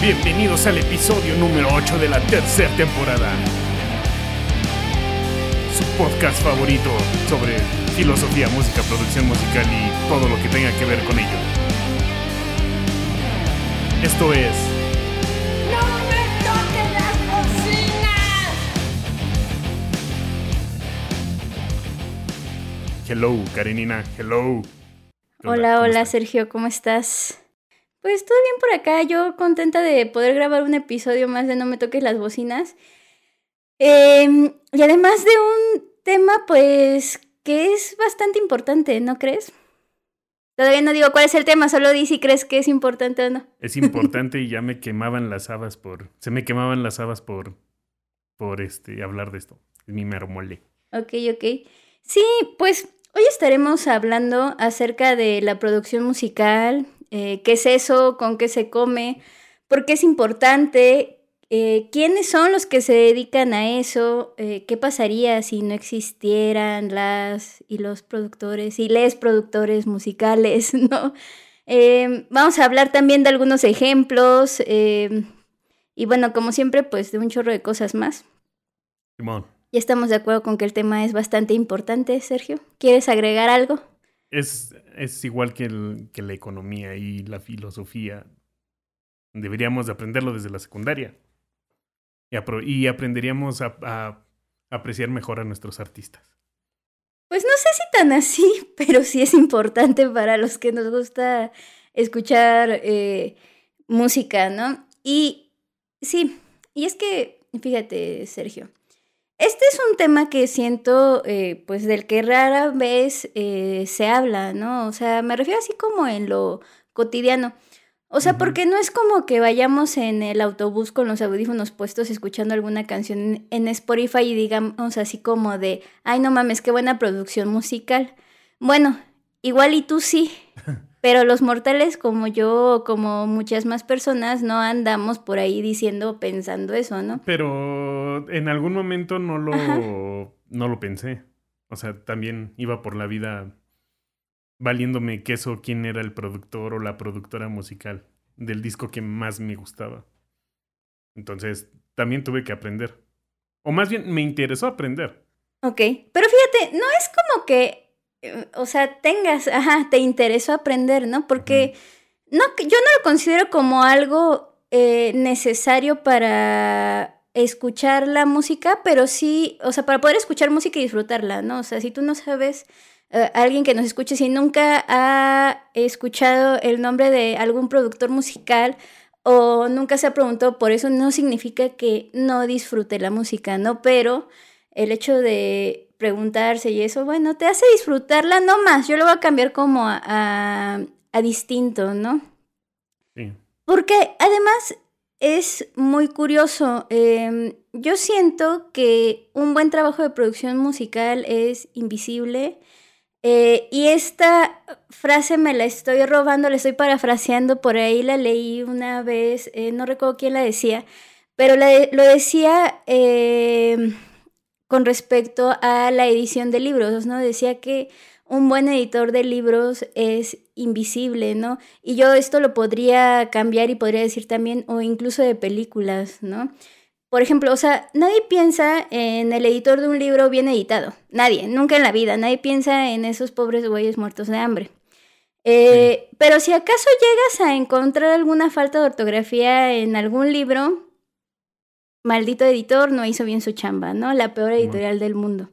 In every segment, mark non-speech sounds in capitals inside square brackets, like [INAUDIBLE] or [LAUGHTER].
Bienvenidos al episodio número 8 de la tercera temporada. Su podcast favorito sobre filosofía, música, producción musical y todo lo que tenga que ver con ello. Esto es ¡No me toques las cocinas! Hello, Karenina. Hello. Hola, ¿Cómo hola? Sergio, ¿cómo estás? Pues todo bien por acá, yo contenta de poder grabar un episodio más de No me toques las bocinas. Em, y además de un tema, pues, que es bastante importante, ¿no crees? Todavía no digo cuál es el tema, solo di si crees que es importante o no. Es importante y ya me quemaban las habas por. Se me quemaban las habas por. Por este. hablar de esto. Es mi mero mole. Ok, ok. Sí, pues hoy estaremos hablando acerca de la producción musical, eh, qué es eso, con qué se come, por qué es importante, eh, quiénes son los que se dedican a eso, eh, qué pasaría si no existieran las y los productores y les productores musicales, [LAUGHS] ¿no? Eh, vamos a hablar también de algunos ejemplos y bueno, como siempre, pues de un chorro de cosas más. Simón. Ya estamos de acuerdo con que el tema es bastante importante, Sergio. ¿Quieres agregar algo? Es, es igual que, el- que la economía y la filosofía. Deberíamos de aprenderlo desde la secundaria. Y, apro- y aprenderíamos a, a apreciar mejor a nuestros artistas. Pues no sé si tan así, [LAUGHS] pero sí es importante para los que nos gusta escuchar eh, música, ¿no? Y sí, y es que, fíjate, Sergio, este es un tema que siento, eh, pues, del que rara vez eh, se habla, ¿no? O sea, me refiero así como en lo cotidiano. O sea, porque no es como que vayamos en el autobús con los audífonos puestos escuchando alguna canción en, Spotify y digamos así como de, ay, no mames, qué buena producción musical. Bueno, igual y tú sí, [LAUGHS] pero los mortales como yo como muchas más personas no andamos por ahí diciendo, pensando eso, ¿no? Pero en algún momento no lo, Ajá. no lo pensé. O sea, también iba por la vida valiéndome queso quién era el productor o la productora musical del disco que más me gustaba. Entonces, también tuve que aprender. O más bien, me interesó aprender. Ok, pero fíjate, no es como que, eh, o sea, tengas, ajá, te interesó aprender, ¿no? Porque no, yo no lo considero como algo eh, necesario para escuchar la música, pero sí, o sea, para poder escuchar música y disfrutarla, ¿no? O sea, si tú no sabes, eh, alguien que nos escuche, si nunca ha escuchado el nombre de algún productor musical o nunca se ha preguntado por eso, no significa que no disfrute la música, ¿no? Pero el hecho de preguntarse y eso, bueno, te hace disfrutarla, no más, yo lo voy a cambiar como a, a- a distinto, ¿no? Sí. Porque además es muy curioso, em, yo siento que un buen trabajo de producción musical es invisible. eh, y esta frase me la estoy robando, la estoy parafraseando, por ahí la leí una vez, eh, no recuerdo quién la decía, pero la lo decía em, con respecto a la edición de libros, ¿no? Decía que un buen editor de libros es invisible, ¿no? Y yo esto lo podría cambiar y podría decir también, o incluso de películas, ¿no? Por ejemplo, o sea, nadie piensa en el editor de un libro bien editado. Nadie, nunca en la vida. Nadie piensa en esos pobres güeyes muertos de hambre. Eh, Pero si acaso llegas a encontrar alguna falta de ortografía en algún libro, maldito editor no hizo bien su chamba, ¿no? La peor editorial del mundo.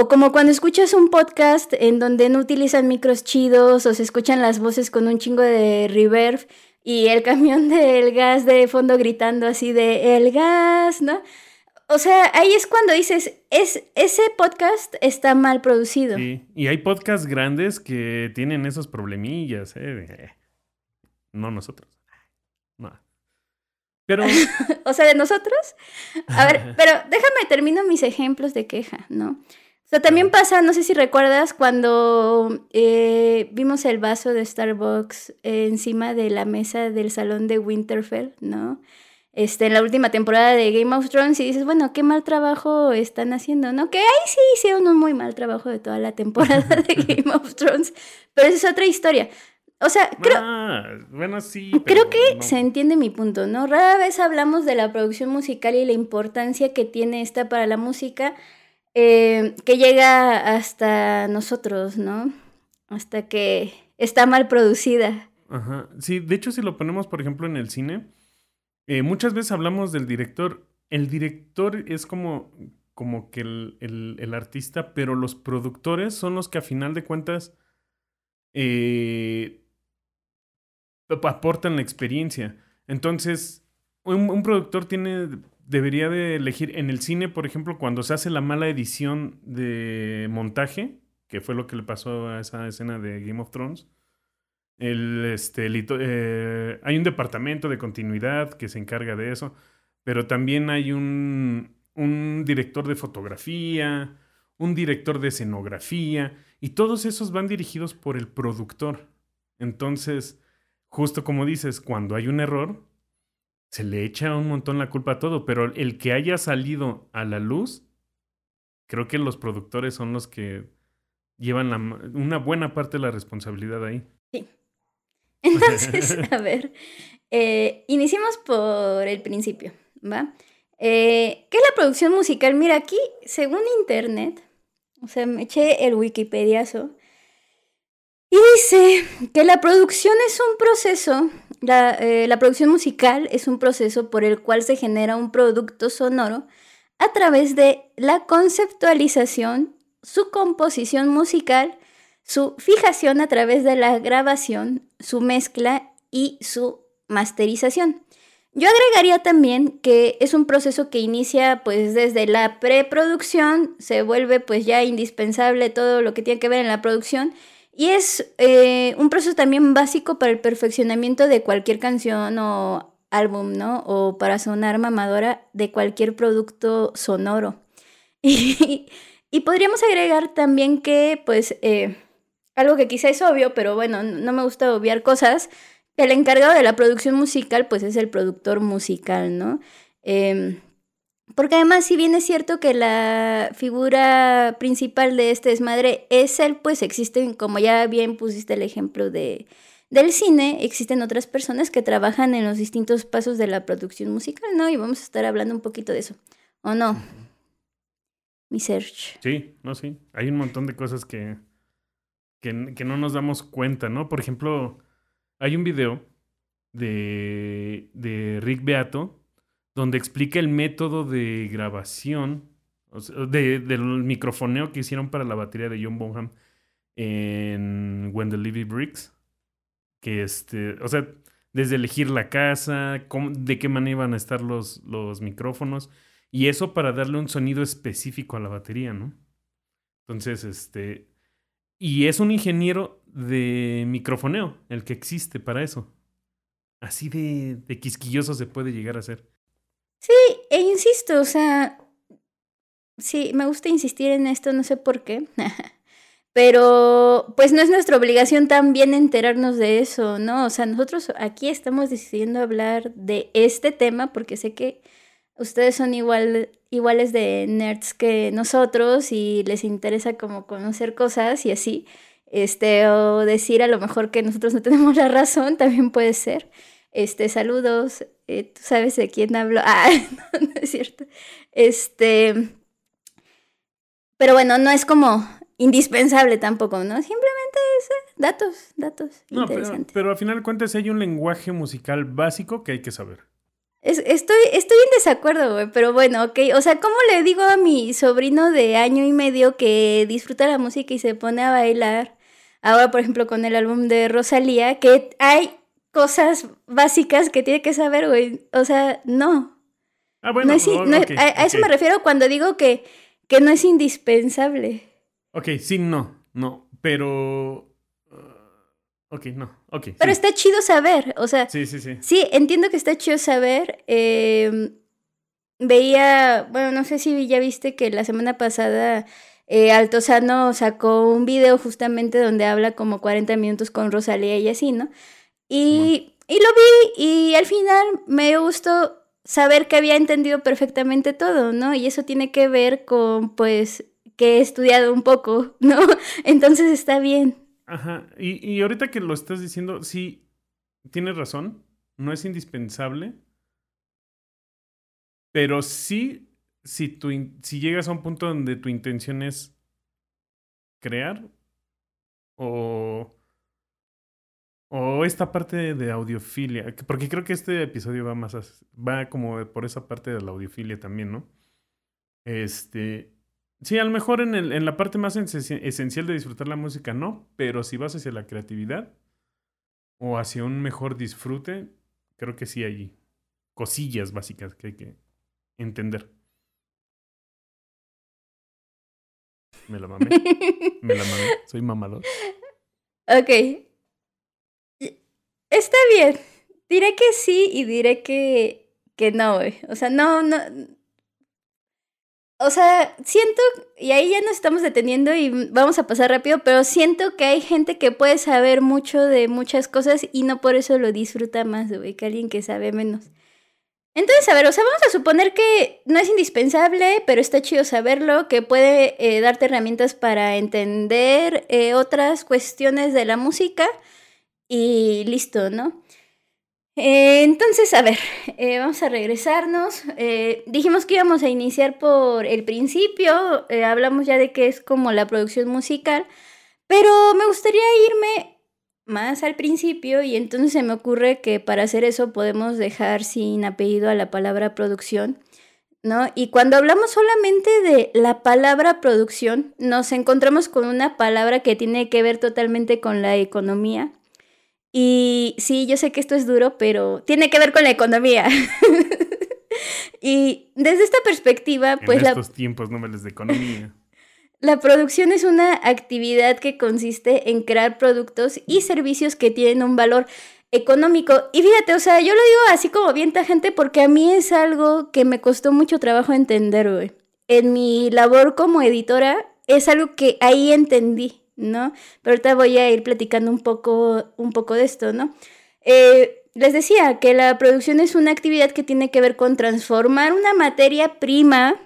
O como cuando escuchas un podcast en donde no utilizan micros chidos o se escuchan las voces con un chingo de reverb y el [LAUGHS] camión del gas de fondo gritando así de el gas, ¿no? O sea, ahí es cuando dices, es, ese podcast está mal producido. Sí. Y hay podcasts grandes que tienen esos problemillas, ¿eh? De- No nosotros. No. Pero. [LAUGHS] O sea, de nosotros. A ver, [LAUGHS] pero déjame termino mis ejemplos de queja, ¿no? O sea, también pasa, no sé si recuerdas, cuando eh, vimos el vaso de Starbucks encima de la mesa del salón de Winterfell, ¿no? Este, en la última temporada de Game of Thrones y dices, bueno, qué mal trabajo están haciendo, ¿no? Que ahí sí hicieron un muy mal trabajo de toda la temporada de [LAUGHS] Game of Thrones, pero esa es otra historia. O sea, creo, Ah, bueno, sí. creo que no. se entiende mi punto, ¿no? Rara vez hablamos de la producción musical y la importancia que tiene esta para la música, eh, que llega hasta nosotros, ¿no? Hasta que está mal producida. Ajá. Sí, de hecho, si lo ponemos, por ejemplo, en el cine, eh, muchas veces hablamos del director. El director es como, como que el, artista, pero los productores son los que a final de cuentas eh, ap- aportan la experiencia. Entonces, un productor tiene, debería de elegir en el cine, por ejemplo, cuando se hace la mala edición de montaje, que fue lo que le pasó a esa escena de Game of Thrones. El, este, eh, hay un departamento de continuidad que se encarga de eso, pero también hay un, un director de fotografía, un director de escenografía, y todos esos van dirigidos por el productor. Entonces, justo como dices, cuando hay un error, se le echa un montón la culpa a todo, pero el que haya salido a la luz, creo que los productores son los que llevan la una buena parte de la responsabilidad ahí. [LAUGHS] Entonces, a ver, eh, iniciemos por el principio, ¿va? Eh, ¿Qué es la producción musical? Mira, aquí, según internet, o sea, me eché el Wikipediazo, y dice que la producción es un proceso, la, eh, la producción musical es un proceso por el cual se genera un producto sonoro a través de la conceptualización, su composición musical, su fijación a través de la grabación, su mezcla y su masterización. Yo agregaría también que es un proceso que inicia pues desde la preproducción, se vuelve pues ya indispensable todo lo que tiene que ver en la producción y es eh, un proceso también básico para el perfeccionamiento de cualquier canción o álbum, ¿no? O para sonar mamadora de cualquier producto sonoro. [LAUGHS] Y, y podríamos agregar también que pues... eh, algo que quizá es obvio, pero bueno, no me gusta obviar cosas. El encargado de la producción musical, pues es el productor musical, ¿no? Em, porque además, si bien es cierto que la figura principal de este desmadre es él, pues existen, como ya bien pusiste el ejemplo de, del cine, existen otras personas que trabajan en los distintos pasos de la producción musical, ¿no? Y vamos a estar hablando un poquito de eso. ¿O no? Mi Serge. Sí, no, sí. Hay un montón de cosas que, que, que no nos damos cuenta, ¿no? Por ejemplo, hay un video de, de Rick Beato donde explica el método de grabación, de, del microfoneo que hicieron para la batería de John Bonham en When the Levy Bricks. Que este, o sea, desde elegir la casa, cómo- de qué manera iban a estar los, los micrófonos. Y eso para darle un sonido específico a la batería, ¿no? Entonces, este. Y es un ingeniero de microfoneo el que existe para eso. Así de, de quisquilloso se puede llegar a ser. Sí, e insisto, o sea, sí, me gusta insistir en esto, no sé por qué, [LAUGHS] pero pues no es nuestra obligación también enterarnos de eso, ¿no? O sea, nosotros aquí estamos decidiendo hablar de este tema porque sé que ustedes son igual, iguales de nerds que nosotros y les interesa como conocer cosas y así, este, o decir a lo mejor que nosotros no tenemos la razón, [LAUGHS] también puede ser. Este, saludos, eh, tú sabes de quién hablo. [LAUGHS] Ah, no, no es cierto. Este, pero bueno, no es como indispensable tampoco, ¿no? Simplemente es eh, datos, datos No, pero, al final de cuentas hay un lenguaje musical básico que hay que saber. Es- estoy, estoy en desacuerdo, güey, pero bueno, ok. O sea, ¿cómo le digo a mi sobrino de año y medio que disfruta la música y se pone a bailar? Ahora, por ejemplo, con el álbum de Rosalía, que hay cosas básicas que tiene que saber, güey. O sea, no. Ah, bueno, no es, no a, a eso me refiero cuando digo que, que no es indispensable. Ok, sí, no, no, pero... uh, ok, no, ok. Pero sí. está chido saber, o sea, Sí, sí, sí. Sí, entiendo que está chido saber. eh, veía, bueno, no sé si ya viste que la semana pasada eh, Altozano sacó un video justamente donde habla como 40 minutos con Rosalía y así, ¿no? Y, y lo vi y al final me gustó saber que había entendido perfectamente todo, ¿no? Y eso tiene que ver con, pues, que he estudiado un poco, [LAUGHS] ¿no? Entonces está bien. Ajá. Y, y ahorita que lo estás diciendo, sí, tienes razón. No es indispensable. Pero sí, si, tu si llegas a un punto donde tu intención es crear o, o esta parte de, audiofilia, que- porque creo que este episodio va más, as- va como por esa parte de la audiofilia también, ¿no? Este, sí, a lo mejor en, el, en la parte más esen- esencial de disfrutar la música no, pero si vas hacia la creatividad o hacia un mejor disfrute, creo que sí hay cosillas básicas que hay que entender. Me la mamé, [LAUGHS] me la mamé, soy mamador. Ok. Está bien. Diré que sí y diré que, que no. O sea, no, no. O sea, siento, y ahí ya nos estamos deteniendo y vamos a pasar rápido, pero siento que hay gente que puede saber mucho de muchas cosas y no por eso lo disfruta más, güey, que alguien que sabe menos. Entonces, a ver, o sea, vamos a suponer que no es indispensable, pero está chido saberlo, que puede eh, darte herramientas para entender eh, otras cuestiones de la música y listo, ¿no? Eh, entonces, a ver, eh, vamos a regresarnos. Eh, dijimos que íbamos a iniciar por el principio, hablamos ya de qué es como la producción musical, pero me gustaría irme más al principio y entonces se me ocurre que para hacer eso podemos dejar sin apellido a la palabra producción, ¿no? Y cuando hablamos solamente de la palabra producción, nos encontramos con una palabra que tiene que ver totalmente con la economía. Y sí, yo sé que esto es duro, pero tiene que ver con la economía. [LAUGHS] y desde esta perspectiva, pues en la, estos tiempos nóveles de economía. [LAUGHS] la producción es una actividad que consiste en crear productos y servicios que tienen un valor económico. Y fíjate, o sea, yo lo digo así como bien tajante porque a mí es algo que me costó mucho trabajo entender, güey. En mi labor como editora es algo que ahí entendí, ¿no? Pero ahorita voy a ir platicando un poco, un poco de esto, ¿no? Eh, les decía que la producción es una actividad que tiene que ver con transformar una materia prima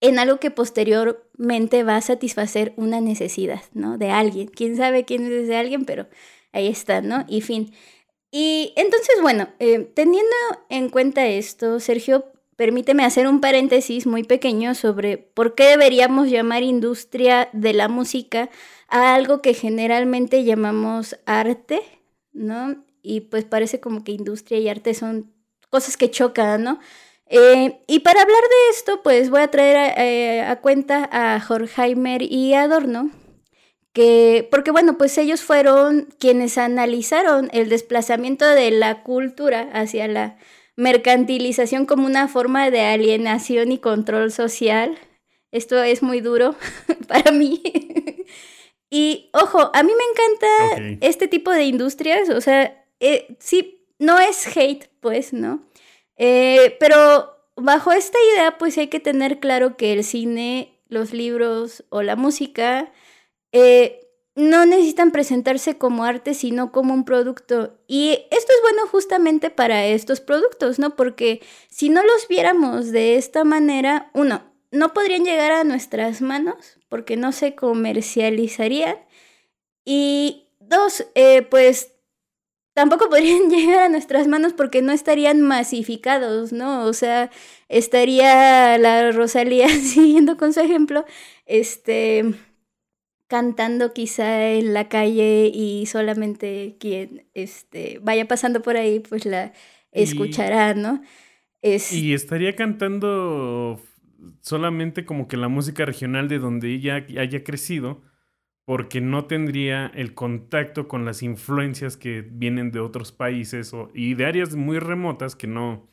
en algo que posteriormente va a satisfacer una necesidad, ¿no? De alguien. Quién sabe quién es ese alguien, pero ahí está, ¿no? Y fin. Y entonces, bueno, eh, teniendo en cuenta esto, Sergio, permíteme hacer un paréntesis muy pequeño sobre por qué deberíamos llamar industria de la música a algo que generalmente llamamos arte, ¿no? Y pues parece como que industria y arte son cosas que chocan, ¿no? Eh, y para hablar de esto, pues voy a traer a, eh, cuenta a Horkheimer y Adorno, que, porque bueno, pues ellos fueron quienes analizaron el desplazamiento de la cultura hacia la mercantilización como una forma de alienación y control social. Esto es muy duro [LAUGHS] para mí. Y ojo, a mí me encanta este tipo de industrias, o sea, eh, sí, no es hate, pues, ¿no? Eh, pero bajo esta idea, pues hay que tener claro que el cine, los libros o la música eh, no necesitan presentarse como arte, sino como un producto. Y esto es bueno justamente para estos productos, ¿no? Porque si no los viéramos de esta manera, uno, no podrían llegar a nuestras manos porque no se comercializarían. Y dos, eh, pues tampoco [LAUGHS] podrían llegar a nuestras manos porque no estarían masificados, ¿no? O sea, estaría la Rosalía [LAUGHS] siguiendo con su ejemplo, este, cantando quizá en la calle y solamente quien, este, vaya pasando por ahí, pues la escuchará, ¿no? Es, Y estaría cantando solamente como que la música regional de donde ella haya crecido, porque no tendría el contacto con las influencias que vienen de otros países o, y de áreas muy remotas que no,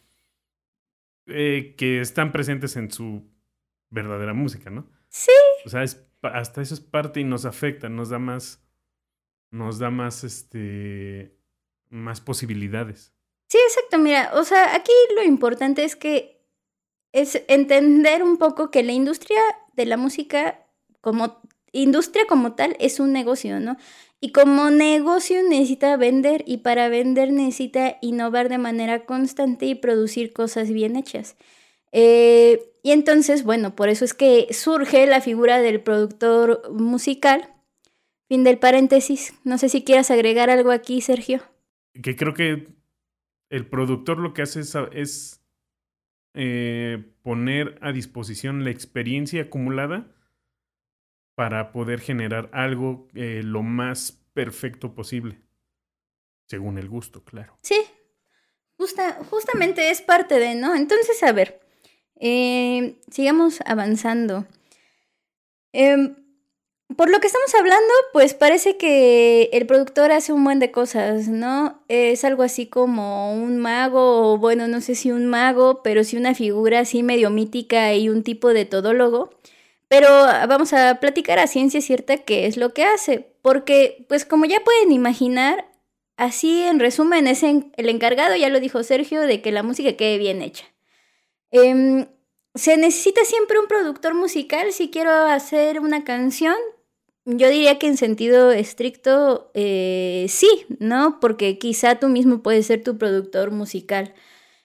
eh, que están presentes en su verdadera música, ¿no? Sí. O sea, es, hasta eso es parte y nos afecta, nos da más, nos da más, este, más posibilidades. Sí, exacto. Mira, o sea, aquí lo importante es que es entender un poco que la industria de la música como industria como tal es un negocio, ¿no? Y como negocio necesita vender y para vender necesita innovar de manera constante y producir cosas bien hechas. Eh, y entonces, bueno, por eso es que surge la figura del productor musical. Fin del paréntesis. No sé si quieras agregar algo aquí, Sergio. Que creo que el productor lo que hace es, es eh, poner a disposición la experiencia acumulada para poder generar algo eh, lo más perfecto posible. Según el gusto, claro. Sí, Justa, justamente es parte de, ¿no? Entonces, a ver, eh, sigamos avanzando. Em, por lo que estamos hablando, pues parece que el productor hace un buen de cosas, ¿no? Es algo así como un mago, o bueno, no sé si un mago, pero sí una figura así medio mítica y un tipo de todólogo. Pero vamos a platicar a ciencia cierta qué es lo que hace, porque pues como ya pueden imaginar, así en resumen es el encargado, ya lo dijo Sergio, de que la música quede bien hecha. Em, se necesita siempre un productor musical si quiero hacer una canción. Yo diría que en sentido estricto eh, sí, ¿no? Porque quizá tú mismo puedes ser tu productor musical.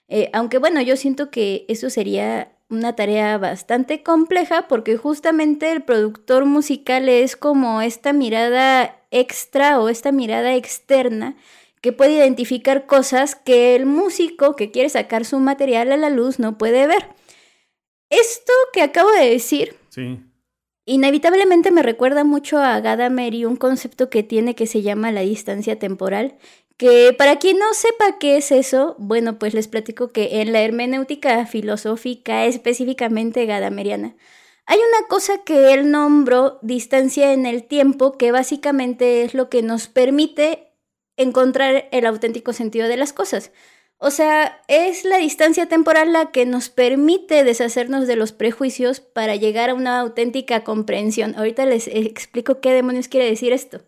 Eh, aunque bueno, yo siento que eso sería una tarea bastante compleja porque justamente el productor musical es como esta mirada extra o esta mirada externa que puede identificar cosas que el músico que quiere sacar su material a la luz no puede ver. Esto que acabo de decir, sí. Inevitablemente me recuerda mucho a Gadamer y un concepto que tiene que se llama la distancia temporal, que para quien no sepa qué es eso, bueno, pues les platico que en la hermenéutica filosófica, específicamente gadameriana, hay una cosa que él nombró distancia en el tiempo, que básicamente es lo que nos permite encontrar el auténtico sentido de las cosas. O sea, es la distancia temporal la que nos permite deshacernos de los prejuicios para llegar a una auténtica comprensión. Ahorita les explico qué demonios quiere decir esto.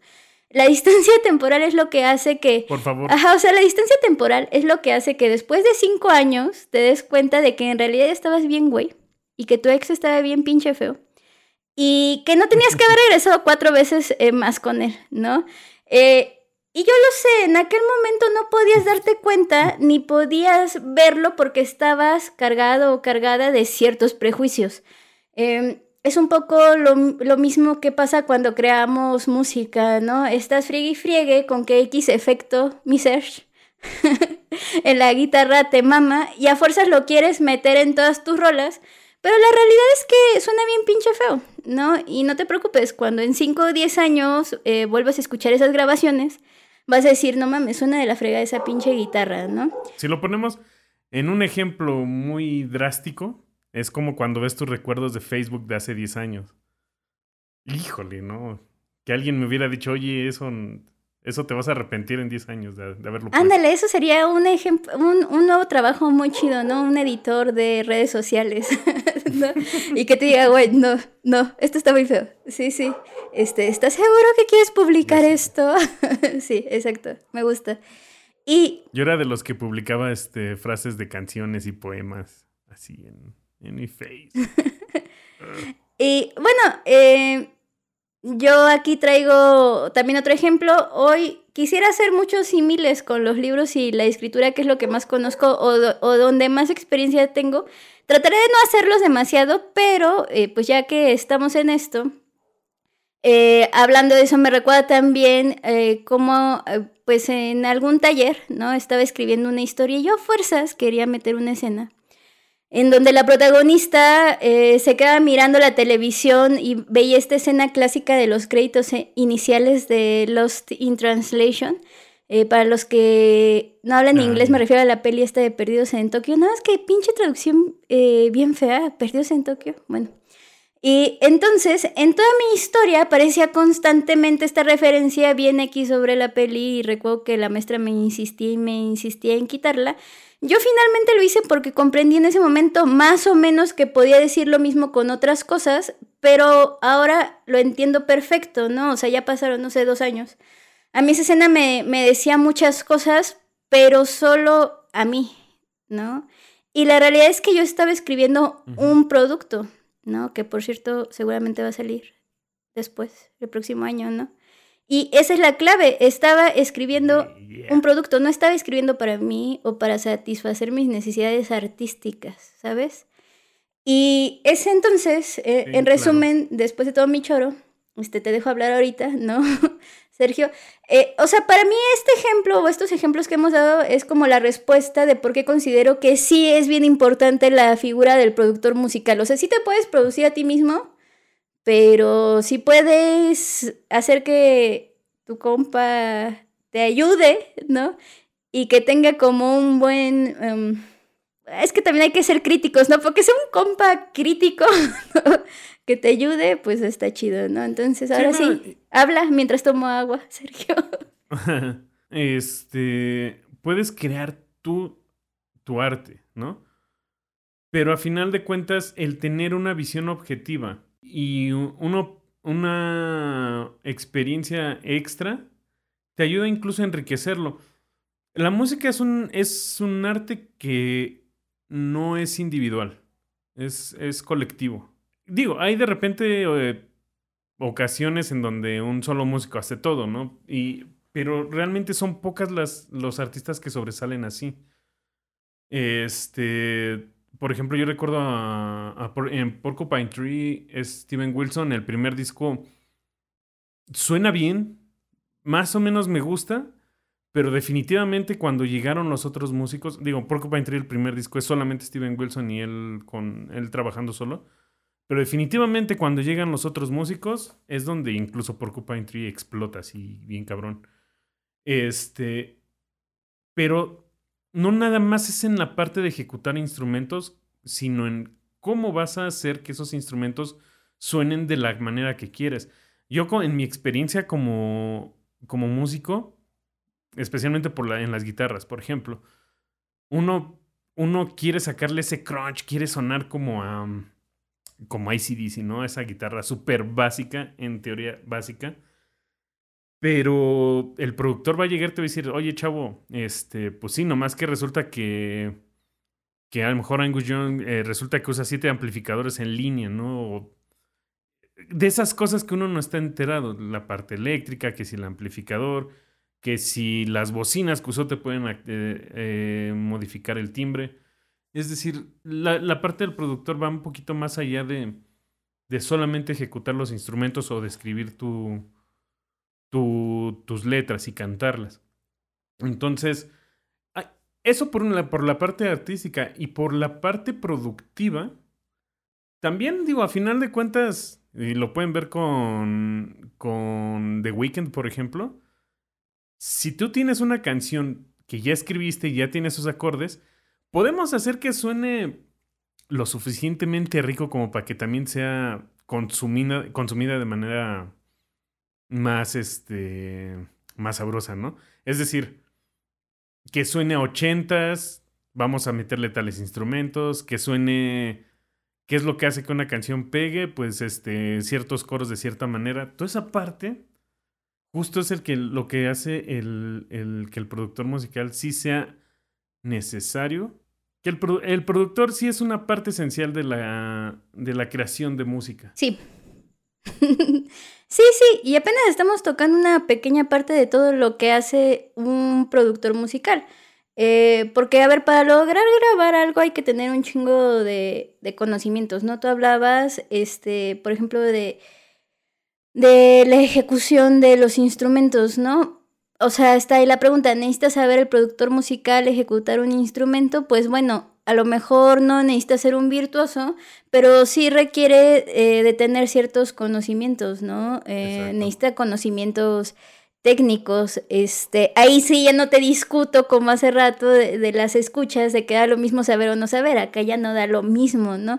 La distancia [LAUGHS] temporal es lo que hace que... Por favor. Ajá, o sea, la distancia temporal es lo que hace que después de cinco años te des cuenta de que en realidad estabas bien, güey, y que tu ex estaba bien pinche feo, y que no tenías que haber regresado cuatro veces eh, más con él, ¿no? Eh, y yo lo sé, en aquel momento no podías darte cuenta ni podías verlo porque estabas cargado o cargada de ciertos prejuicios. Em, es un poco lo, mismo que pasa cuando creamos música, ¿no? Estás friegue y friegue con que X efecto, mi Serge, [LAUGHS] en la guitarra te mama y a fuerzas lo quieres meter en todas tus rolas, pero la realidad es que suena bien pinche feo, ¿no? Y no te preocupes, cuando en 5 o 10 años eh, vuelvas a escuchar esas grabaciones, vas a decir, no mames, suena de la frega esa pinche guitarra, ¿no? Si lo ponemos en un ejemplo muy drástico, es como cuando ves tus recuerdos de Facebook de hace 10 años. Híjole, ¿no? Que alguien me hubiera dicho, oye, eso, eso te vas a arrepentir en 10 años de, haberlo puesto. Ándale, eso sería un ejemplo, un, nuevo trabajo muy chido, ¿no? Un editor de redes sociales. [LAUGHS] ¿no? Y que te diga, güey, no, no, esto está muy feo. Sí, sí. Este, ¿estás seguro que quieres publicar esto? [LAUGHS] sí, exacto. Me gusta. Y. Yo era de los que publicaba este, frases de canciones y poemas así en en mi face. [LAUGHS] y bueno, eh, yo aquí traigo también otro ejemplo. Hoy quisiera hacer muchos símiles con los libros y la escritura, que es lo que más conozco o, donde más experiencia tengo. Trataré de no hacerlos demasiado, pero eh, pues ya que estamos en esto, eh, hablando de eso me recuerda también eh, como pues en algún taller, ¿no? Estaba escribiendo una historia y yo a fuerzas quería meter una escena en donde la protagonista eh, se queda mirando la televisión y veía esta escena clásica de los créditos eh, iniciales de Lost in Translation. Eh, para los que no hablan inglés, me refiero a la peli esta de Perdidos en Tokio. Nada más que pinche traducción bien fea, Perdidos en Tokio. Bueno. Y entonces, en toda mi historia aparecía constantemente esta referencia bien aquí sobre la peli y recuerdo que la maestra me insistía y me insistía en quitarla. Yo finalmente lo hice porque comprendí en ese momento más o menos que podía decir lo mismo con otras cosas, pero ahora lo entiendo perfecto, ¿no? O sea, ya pasaron, no sé, dos años. A mí esa escena me, decía muchas cosas, pero solo a mí, ¿no? Y la realidad es que yo estaba escribiendo un producto, ¿no? Que por cierto seguramente va a salir después, el próximo año, ¿no? Y esa es la clave. Estaba escribiendo un producto, no estaba escribiendo para mí o para satisfacer mis necesidades artísticas, ¿sabes? Y ese entonces, eh, en resumen, después de todo mi choro, este, te dejo hablar ahorita, ¿no? [LAUGHS] Sergio, eh, o sea, para mí este ejemplo o estos ejemplos que hemos dado es como la respuesta de por qué considero que sí es bien importante la figura del productor musical. O sea, sí te puedes producir a ti mismo, pero sí puedes hacer que tu compa te ayude, ¿no? Y que tenga como un buen... em, es que también hay que ser críticos, ¿no? Porque sea un compa crítico ¿no? [LAUGHS] que te ayude, pues está chido, ¿no? Entonces, ahora sí, no, habla mientras tomo agua, [LAUGHS] Sergio. [LAUGHS] este, puedes crear tú tu arte, ¿no? Pero a final de cuentas, el tener una visión objetiva y una experiencia extra te ayuda incluso a enriquecerlo. La música es un, es un arte que no es individual, es, es colectivo. Digo, hay de repente eh, ocasiones en donde un solo músico hace todo, ¿no? Y, pero realmente son pocas las, los artistas que sobresalen así. Este, por ejemplo, yo recuerdo a, a en Porcupine Tree, Steven Wilson, el primer disco, suena bien, más o menos me gusta, pero definitivamente cuando llegaron los otros músicos, digo, Porcupine Tree, el primer disco es solamente Steven Wilson y él con él trabajando solo. Pero definitivamente cuando llegan los otros músicos es donde incluso Porcupine Tree explota así bien cabrón. Este, pero no nada más es en la parte de ejecutar instrumentos, sino en cómo vas a hacer que esos instrumentos suenen de la manera que quieres. Yo en mi experiencia como, como músico, especialmente por la, en las guitarras, por ejemplo, uno, uno quiere sacarle ese crunch, quiere sonar como a como ICDC, ¿no? Esa guitarra súper básica, en teoría básica. Pero el productor va a llegar y te va a decir, oye, chavo, este, pues sí, nomás que resulta que, que a lo mejor Angus Young eh, resulta que usa siete amplificadores en línea, ¿no? De esas cosas que uno no está enterado, la parte eléctrica, que si el amplificador, que si las bocinas que usó te pueden eh, eh, modificar el timbre. Es decir, la, la parte del productor va un poquito más allá de, de solamente ejecutar los instrumentos o de escribir tu, tu- tus letras y cantarlas. Entonces, eso por, una- por la parte artística y por la parte productiva, también digo, a final de cuentas, y lo pueden ver con, con The Weeknd, por ejemplo, si tú tienes una canción que ya escribiste y ya tiene sus acordes, podemos hacer que suene lo suficientemente rico como para que también sea consumida, consumida de manera más, este, más sabrosa, ¿no? Es decir, que suene a ochentas, vamos a meterle tales instrumentos, que suene, ¿qué es lo que hace que una canción pegue? Pues, este, ciertos coros de cierta manera. Toda esa parte, justo es el que, lo que hace el, el que el productor musical sí sea necesario. Que el, el productor sí es una parte esencial de la, de la creación de música. Sí. [LAUGHS] sí, sí, y apenas estamos tocando una pequeña parte de todo lo que hace un productor musical. Eh, porque, a ver, para lograr grabar algo hay que tener un chingo de, de conocimientos, ¿no? Tú hablabas, este, por ejemplo, de, de la ejecución de los instrumentos, ¿no? O sea, está ahí la pregunta, ¿necesitas saber el productor musical ejecutar un instrumento? Pues bueno, a lo mejor no necesitas ser un virtuoso, pero sí requiere eh, de tener ciertos conocimientos, ¿no? Eh, necesita conocimientos técnicos. Este, ahí sí ya no te discuto como hace rato de, de las escuchas, de que da lo mismo saber o no saber, acá ya no da lo mismo, ¿no?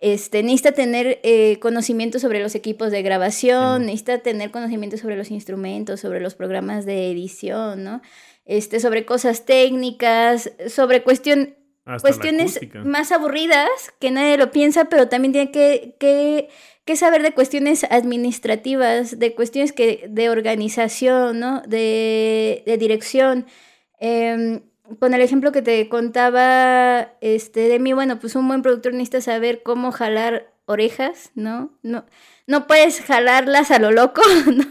Este, necesita tener eh, conocimiento sobre los equipos de grabación, Sí. necesita tener conocimiento sobre los instrumentos, sobre los programas de edición, ¿no? Este, sobre cosas técnicas, sobre cuestión, Hasta cuestiones más aburridas que nadie lo piensa, pero también tiene que, que, que saber de cuestiones administrativas, de cuestiones que, de organización, ¿no? De, de dirección. Em, con el ejemplo que te contaba este, de mí, bueno, pues un buen productor necesita saber cómo jalar orejas, ¿no? No, no puedes jalarlas a lo loco, [LAUGHS] ¿no?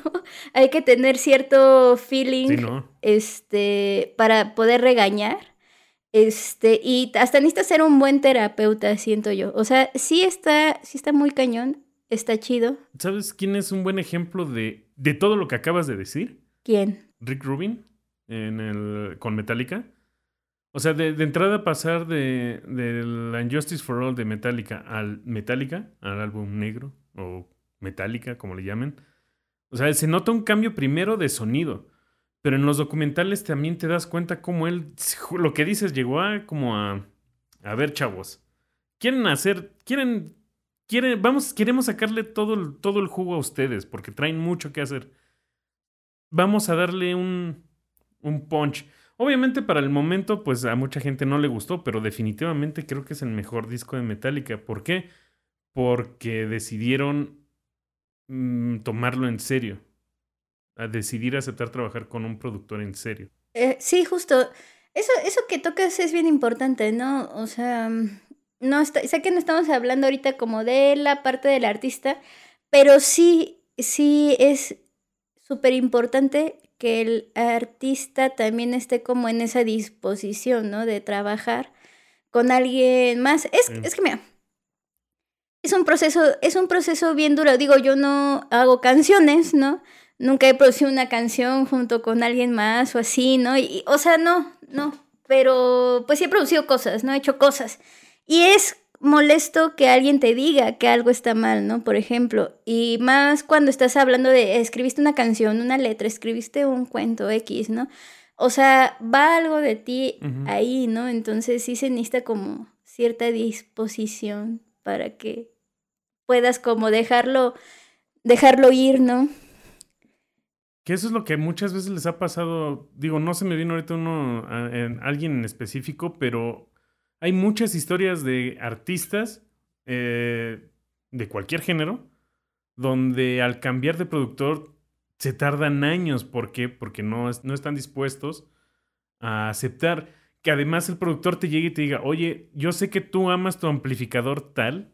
Hay que tener cierto feeling Sí, ¿no? este, para poder regañar. Este, y hasta necesitas ser un buen terapeuta, siento yo. O sea, sí está, sí está muy cañón está chido. ¿Sabes quién es un buen ejemplo de, de todo lo que acabas de decir? ¿Quién? Rick Rubin en el, con Metallica. O sea, de, de entrada pasar de, de la Injustice for All de Metallica al Metallica, al álbum negro o Metallica, como le llamen. O sea, se nota un cambio primero de sonido. Pero en los documentales también te das cuenta cómo él, lo que dices, llegó a como a, a ver, chavos, quieren hacer, quieren, quieren, vamos, queremos sacarle todo el, todo el jugo a ustedes porque traen mucho que hacer. Vamos a darle un, un punch. Obviamente para el momento, pues a mucha gente no le gustó, pero definitivamente creo que es el mejor disco de Metallica. ¿Por qué? Porque decidieron mm, tomarlo en serio. A decidir aceptar trabajar con un productor en serio. Eh, sí, justo. Eso, eso que tocas es bien importante, ¿no? O sea, no está, sé que no estamos hablando ahorita como de la parte del artista, pero sí, sí es súper importante que el artista también esté como en esa disposición, ¿no? De trabajar con alguien más. Es, Sí. es que mira, es un proceso, es un proceso bien duro. Digo, yo no hago canciones, ¿no? Nunca he producido una canción junto con alguien más o así, ¿no? Y, o sea, no, no. Pero pues sí he producido cosas, ¿no? He hecho cosas. Y es molesto que alguien te diga que algo está mal, ¿no? Por ejemplo. Y más cuando estás hablando de escribiste una canción, una letra, escribiste un cuento X, ¿no? O sea, va algo de ti ahí, ¿no? Entonces sí se necesita como cierta disposición para que puedas como dejarlo, dejarlo ir, ¿no? Que eso es lo que muchas veces les ha pasado. Digo, no se me viene ahorita uno, a- en alguien en específico, pero hay muchas historias de artistas eh, de cualquier género donde al cambiar de productor se tardan años. ¿Por qué? Porque no, no están dispuestos a aceptar que además el productor te llegue y te diga, oye, yo sé que tú amas tu amplificador tal,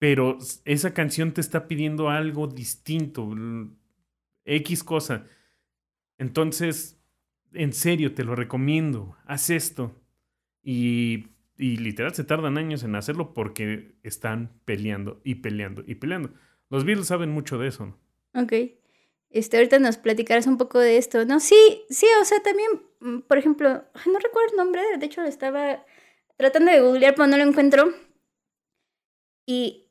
pero esa canción te está pidiendo algo distinto, X cosa. Entonces, en serio, te lo recomiendo, haz esto. Y, y literal se tardan años en hacerlo porque están peleando y peleando y peleando. Los Beatles saben mucho de eso. ¿no? Ok. Este, ahorita nos platicarás un poco de esto. No, sí, sí, o sea, también, mm, por ejemplo, no recuerdo el nombre, de hecho lo estaba tratando de googlear, pero no lo encuentro. Y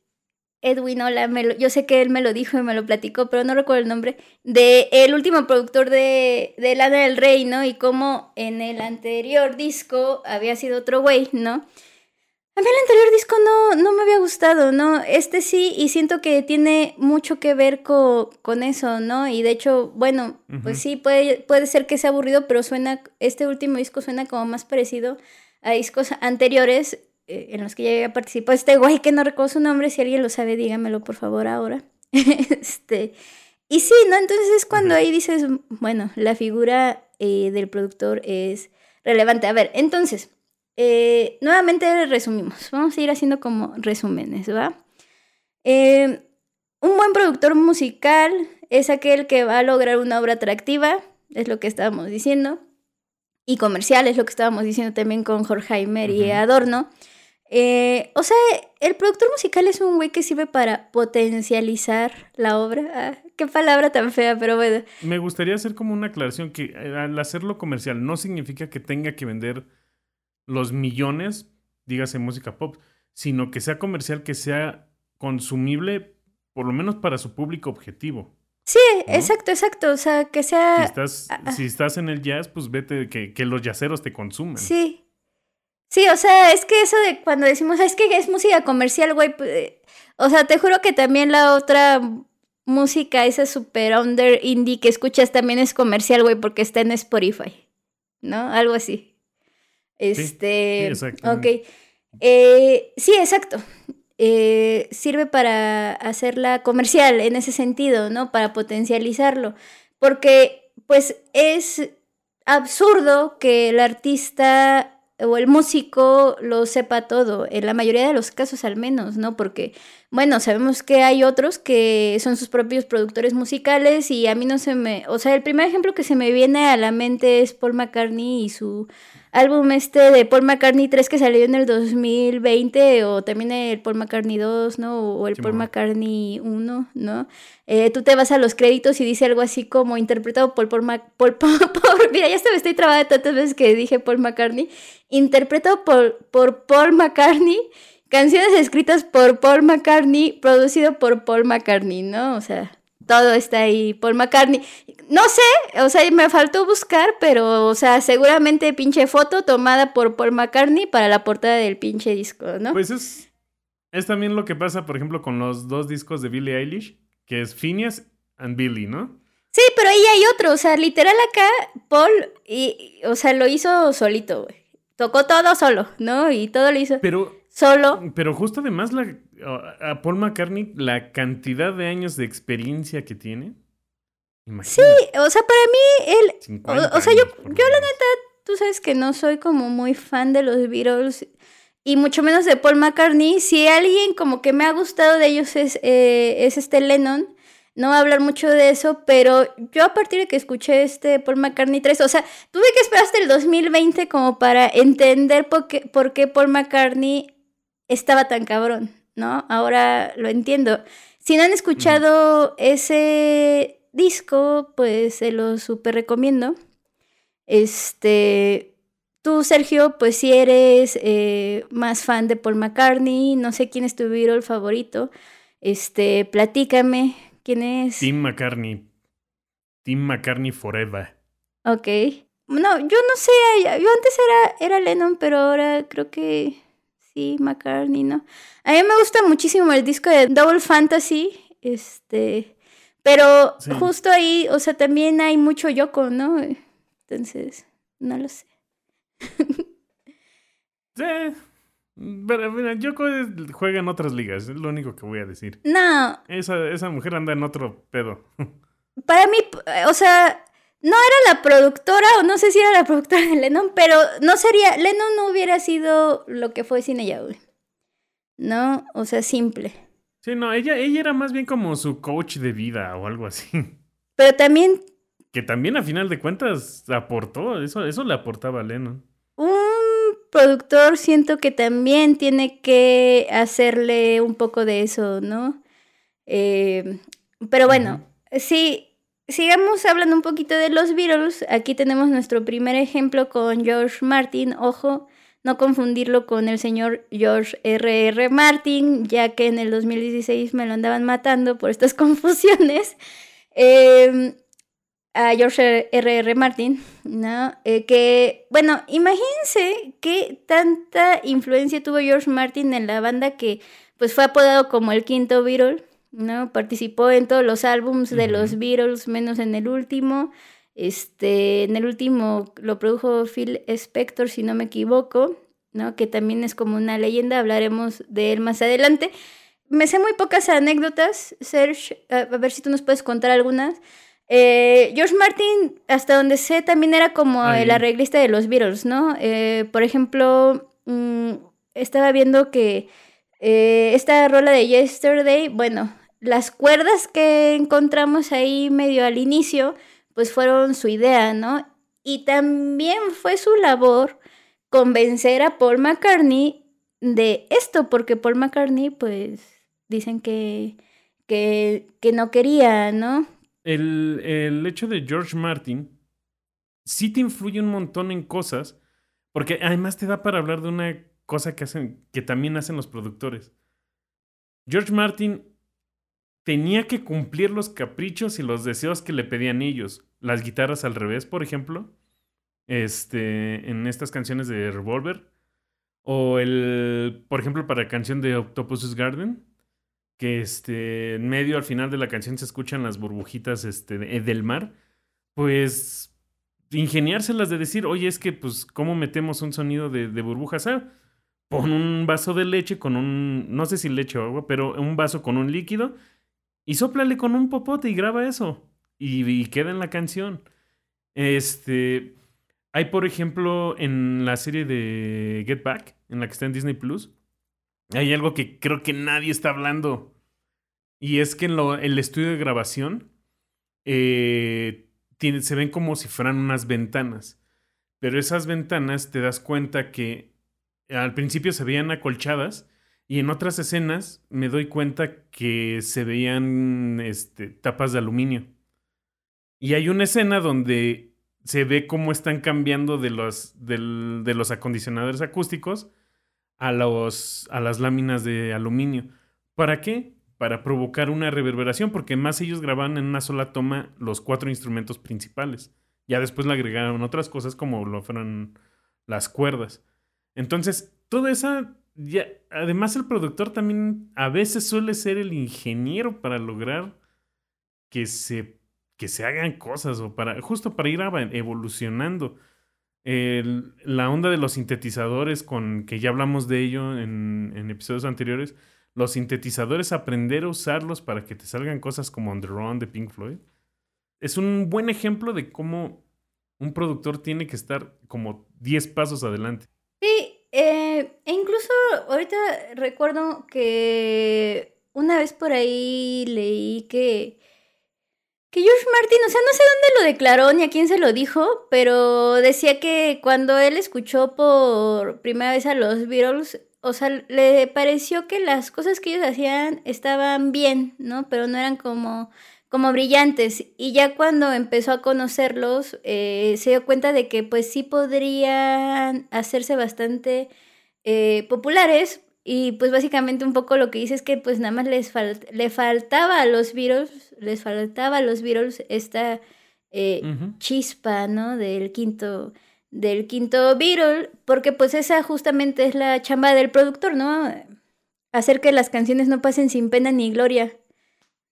Edwin Ola, me lo- yo sé que él me lo dijo y me lo platicó, pero no recuerdo el nombre, de el último productor de, de Lana del Rey, ¿no? Y cómo en el anterior disco había sido otro güey, ¿no? A mí el anterior disco no, no me había gustado, ¿no? Este sí, y siento que tiene mucho que ver co- con eso, ¿no? Y de hecho, bueno, pues sí, puede, puede ser que sea aburrido, pero suena, este último disco suena como más parecido a discos anteriores en los que ya había participado este güey que no recuerdo su nombre, si alguien lo sabe, dígamelo por favor ahora. [LAUGHS] este, y sí, ¿no? Entonces es cuando ahí dices, bueno, la figura eh, del productor es relevante. A ver, entonces, eh, nuevamente resumimos. Vamos a ir haciendo como resúmenes, ¿va? Eh, un buen productor musical es aquel que va a lograr una obra atractiva, es lo que estábamos diciendo, y comercial, es lo que estábamos diciendo también con Horkheimer y Ujú. Adorno. Eh, o sea, el productor musical es un güey que sirve para potencializar la obra. Ah, qué palabra tan fea, pero bueno. Me gustaría hacer como una aclaración que eh, al hacerlo comercial no significa que tenga que vender los millones, dígase música pop, sino que sea comercial, que sea consumible por lo menos para su público objetivo. Sí, ¿No? exacto, exacto. O sea, que Si sea... estás, ah, ah. si estás en el jazz, pues vete, que, que los jazzeros te consuman. Sí. Sí, o sea, es que eso de cuando decimos, "Ah, es que es música comercial, güey. pues, eh, o sea, te juro que también la otra música, esa super under indie que escuchas también es comercial, güey, porque está en Spotify. ¿No? Algo así. Este. ok. exactamente. Eh, sí, exacto. Eh, sirve para hacerla comercial en ese sentido, ¿no? Para potencializarlo. Porque, pues, es absurdo que el artista o el músico lo sepa todo, en la mayoría de los casos al menos, ¿no? Porque, bueno, sabemos que hay otros que son sus propios productores musicales y a mí no se me, o sea, el primer ejemplo que se me viene a la mente es Paul McCartney y su álbum este de Paul McCartney 3 que salió en el 2020 o también el Paul McCartney 2, ¿no? O el Paul. McCartney 1, ¿no? Eh, tú te vas a los créditos y dice algo así como interpretado por Paul, [LAUGHS] Paul- Paul- por- mira, ya me estoy trabada tantas veces que dije Paul McCartney, interpretado por, por Paul McCartney, canciones escritas por Paul McCartney, producido por Paul McCartney, ¿no? O sea, todo está ahí, Paul McCartney. No sé, o sea, me faltó buscar, pero, o sea, seguramente pinche foto tomada por Paul McCartney para la portada del pinche disco, ¿no? Pues es, es también lo que pasa, por ejemplo, con los dos discos de Billie Eilish, que es Phineas and Billy, ¿no? Sí, pero ahí hay otro, o sea, literal acá, Paul, y, y- o sea, lo hizo solito, güey. Tocó todo solo, ¿no? Y todo lo hizo Pero, solo. pero justo además la, a Paul McCartney, la cantidad de años de experiencia que tiene. Imagínate, O sea, para mí, él, 50 o- o sea, yo- yo la menos. tú sabes que no soy como muy fan de los Beatles y mucho menos de Paul McCartney. Si alguien como que me ha gustado de ellos es, eh, es este Lennon. No voy a hablar mucho de eso, pero yo a partir de que escuché este Paul McCartney 3, o sea, tuve que esperar hasta el 2020 como para entender por qué, por qué Paul McCartney estaba tan cabrón, ¿no? Ahora lo entiendo. Si no han escuchado ese disco, pues se lo súper recomiendo. Este, tú, Sergio, pues si eres eh, más fan de Paul McCartney, no sé quién es tu Beatle favorito, este, platícame, ¿quién es? Tim McCartney. Tim McCartney Forever. Ok. No, yo no sé, yo antes era, era Lennon, pero ahora creo que sí, McCartney, ¿no? A mí me gusta muchísimo el disco de Double Fantasy, este, pero Sí. justo ahí, o sea, también hay mucho Yoko, ¿no? Entonces, no lo sé. [LAUGHS] Sí. Pero mira, Yoko juega en otras ligas, es lo único que voy a decir. No, Esa, esa mujer anda en otro pedo. [LAUGHS] para mí, o sea, no era la productora, o no sé si era la productora de Lennon, pero no sería, Lennon no hubiera sido lo que fue sin ella, güey. ¿No? O sea, simple. Sí, no, ella, ella era más bien como su coach de vida o algo así. [LAUGHS] Pero también Que también a final de cuentas aportó, eso, eso le aportaba a Lennon. un productor siento que también tiene que hacerle un poco de eso, ¿no? Eh, pero bueno, sí, sigamos hablando un poquito de los Beatles. Aquí tenemos nuestro primer ejemplo con George Martin. Ojo, no confundirlo con el señor George R.R. Martin, ya que en el 2016 me lo andaban matando por estas [LAUGHS] confusiones. Eh, a George R.R. Martin, ¿no? Eh, que, bueno, imagínense qué tanta influencia tuvo George Martin en la banda que, pues, fue apodado como el quinto Beatle, ¿no? Participó en todos los álbums de los. Beatles, menos en el último. Este, en el último lo produjo Phil Spector, si no me equivoco, ¿no? Que también es como una leyenda, hablaremos de él más adelante. Me sé muy pocas anécdotas, Serge, a ver si tú nos puedes contar algunas. Eh, George Martin, hasta donde sé, también era como Ahí. el arreglista de los Beatles, ¿no? Eh, por ejemplo, mm, estaba viendo que eh, esta rola de Yesterday, bueno, las cuerdas que encontramos ahí medio al inicio, pues fueron su idea, ¿no? Y también fue su labor convencer a Paul McCartney de esto, porque Paul McCartney, pues, dicen que, que, no quería, ¿no? El, el hecho de George Martin sí te influye un montón en cosas, porque además te da para hablar de una cosa que hacen, que también hacen los productores. George Martin tenía que cumplir los caprichos y los deseos que le pedían ellos. Las guitarras al revés, por ejemplo. Este, en estas canciones de Revolver. O el, por ejemplo, para la canción de Octopus's Garden. Que este, en medio al final de la canción se escuchan las burbujitas este, de- del mar. Pues ingeniárselas de decir, oye, es que, pues, ¿cómo metemos un sonido de, de burbujas? Ah, pon un vaso de leche con un, no sé si leche o agua, pero un vaso con un líquido y sóplale con un popote y graba eso. Y, queda en la canción. Este. Hay, por ejemplo, en la serie de Get Back, en la que está en Disney Plus, hay algo que creo que nadie está hablando. Y es que en lo- el estudio de grabación eh, se ven como si fueran unas ventanas. Pero esas ventanas te das cuenta que al principio se veían acolchadas y en otras escenas me doy cuenta que se veían este, tapas de aluminio. Y hay una escena donde se ve cómo están cambiando de los, de los acondicionadores acústicos a, los, a las láminas de aluminio. ¿Para qué? Para provocar una reverberación, porque más ellos grababan en una sola toma los cuatro instrumentos principales. Ya después le agregaron otras cosas como lo fueron las cuerdas. Entonces, toda esa... Ya, además, el productor también a veces suele ser el ingeniero para lograr que se, que se hagan cosas o para justo para ir evolucionando. La onda de los sintetizadores, con que ya hablamos de ello en, episodios anteriores, los sintetizadores, aprender a usarlos para que te salgan cosas como On the de Pink Floyd, es un buen ejemplo de cómo un productor tiene que estar como 10 pasos adelante. Sí, eh, e incluso ahorita recuerdo que una vez por ahí leí que, que George Martin, o sea, no sé dónde lo declaró ni a quién se lo dijo, pero decía que cuando él escuchó por primera vez a los Beatles, o sea, le pareció que las cosas que ellos hacían estaban bien, ¿no? Pero no eran como como brillantes. Y ya cuando empezó a conocerlos, eh, se dio cuenta de que pues sí podrían hacerse bastante eh, populares. Y pues básicamente un poco lo que dice es que pues nada más les fal- le faltaba a los Beatles, les faltaba a los Beatles esta eh, chispa, ¿no? Del quinto, del quinto Beatle, porque pues esa justamente es la chamba del productor, ¿no? Hacer que las canciones no pasen sin pena ni gloria.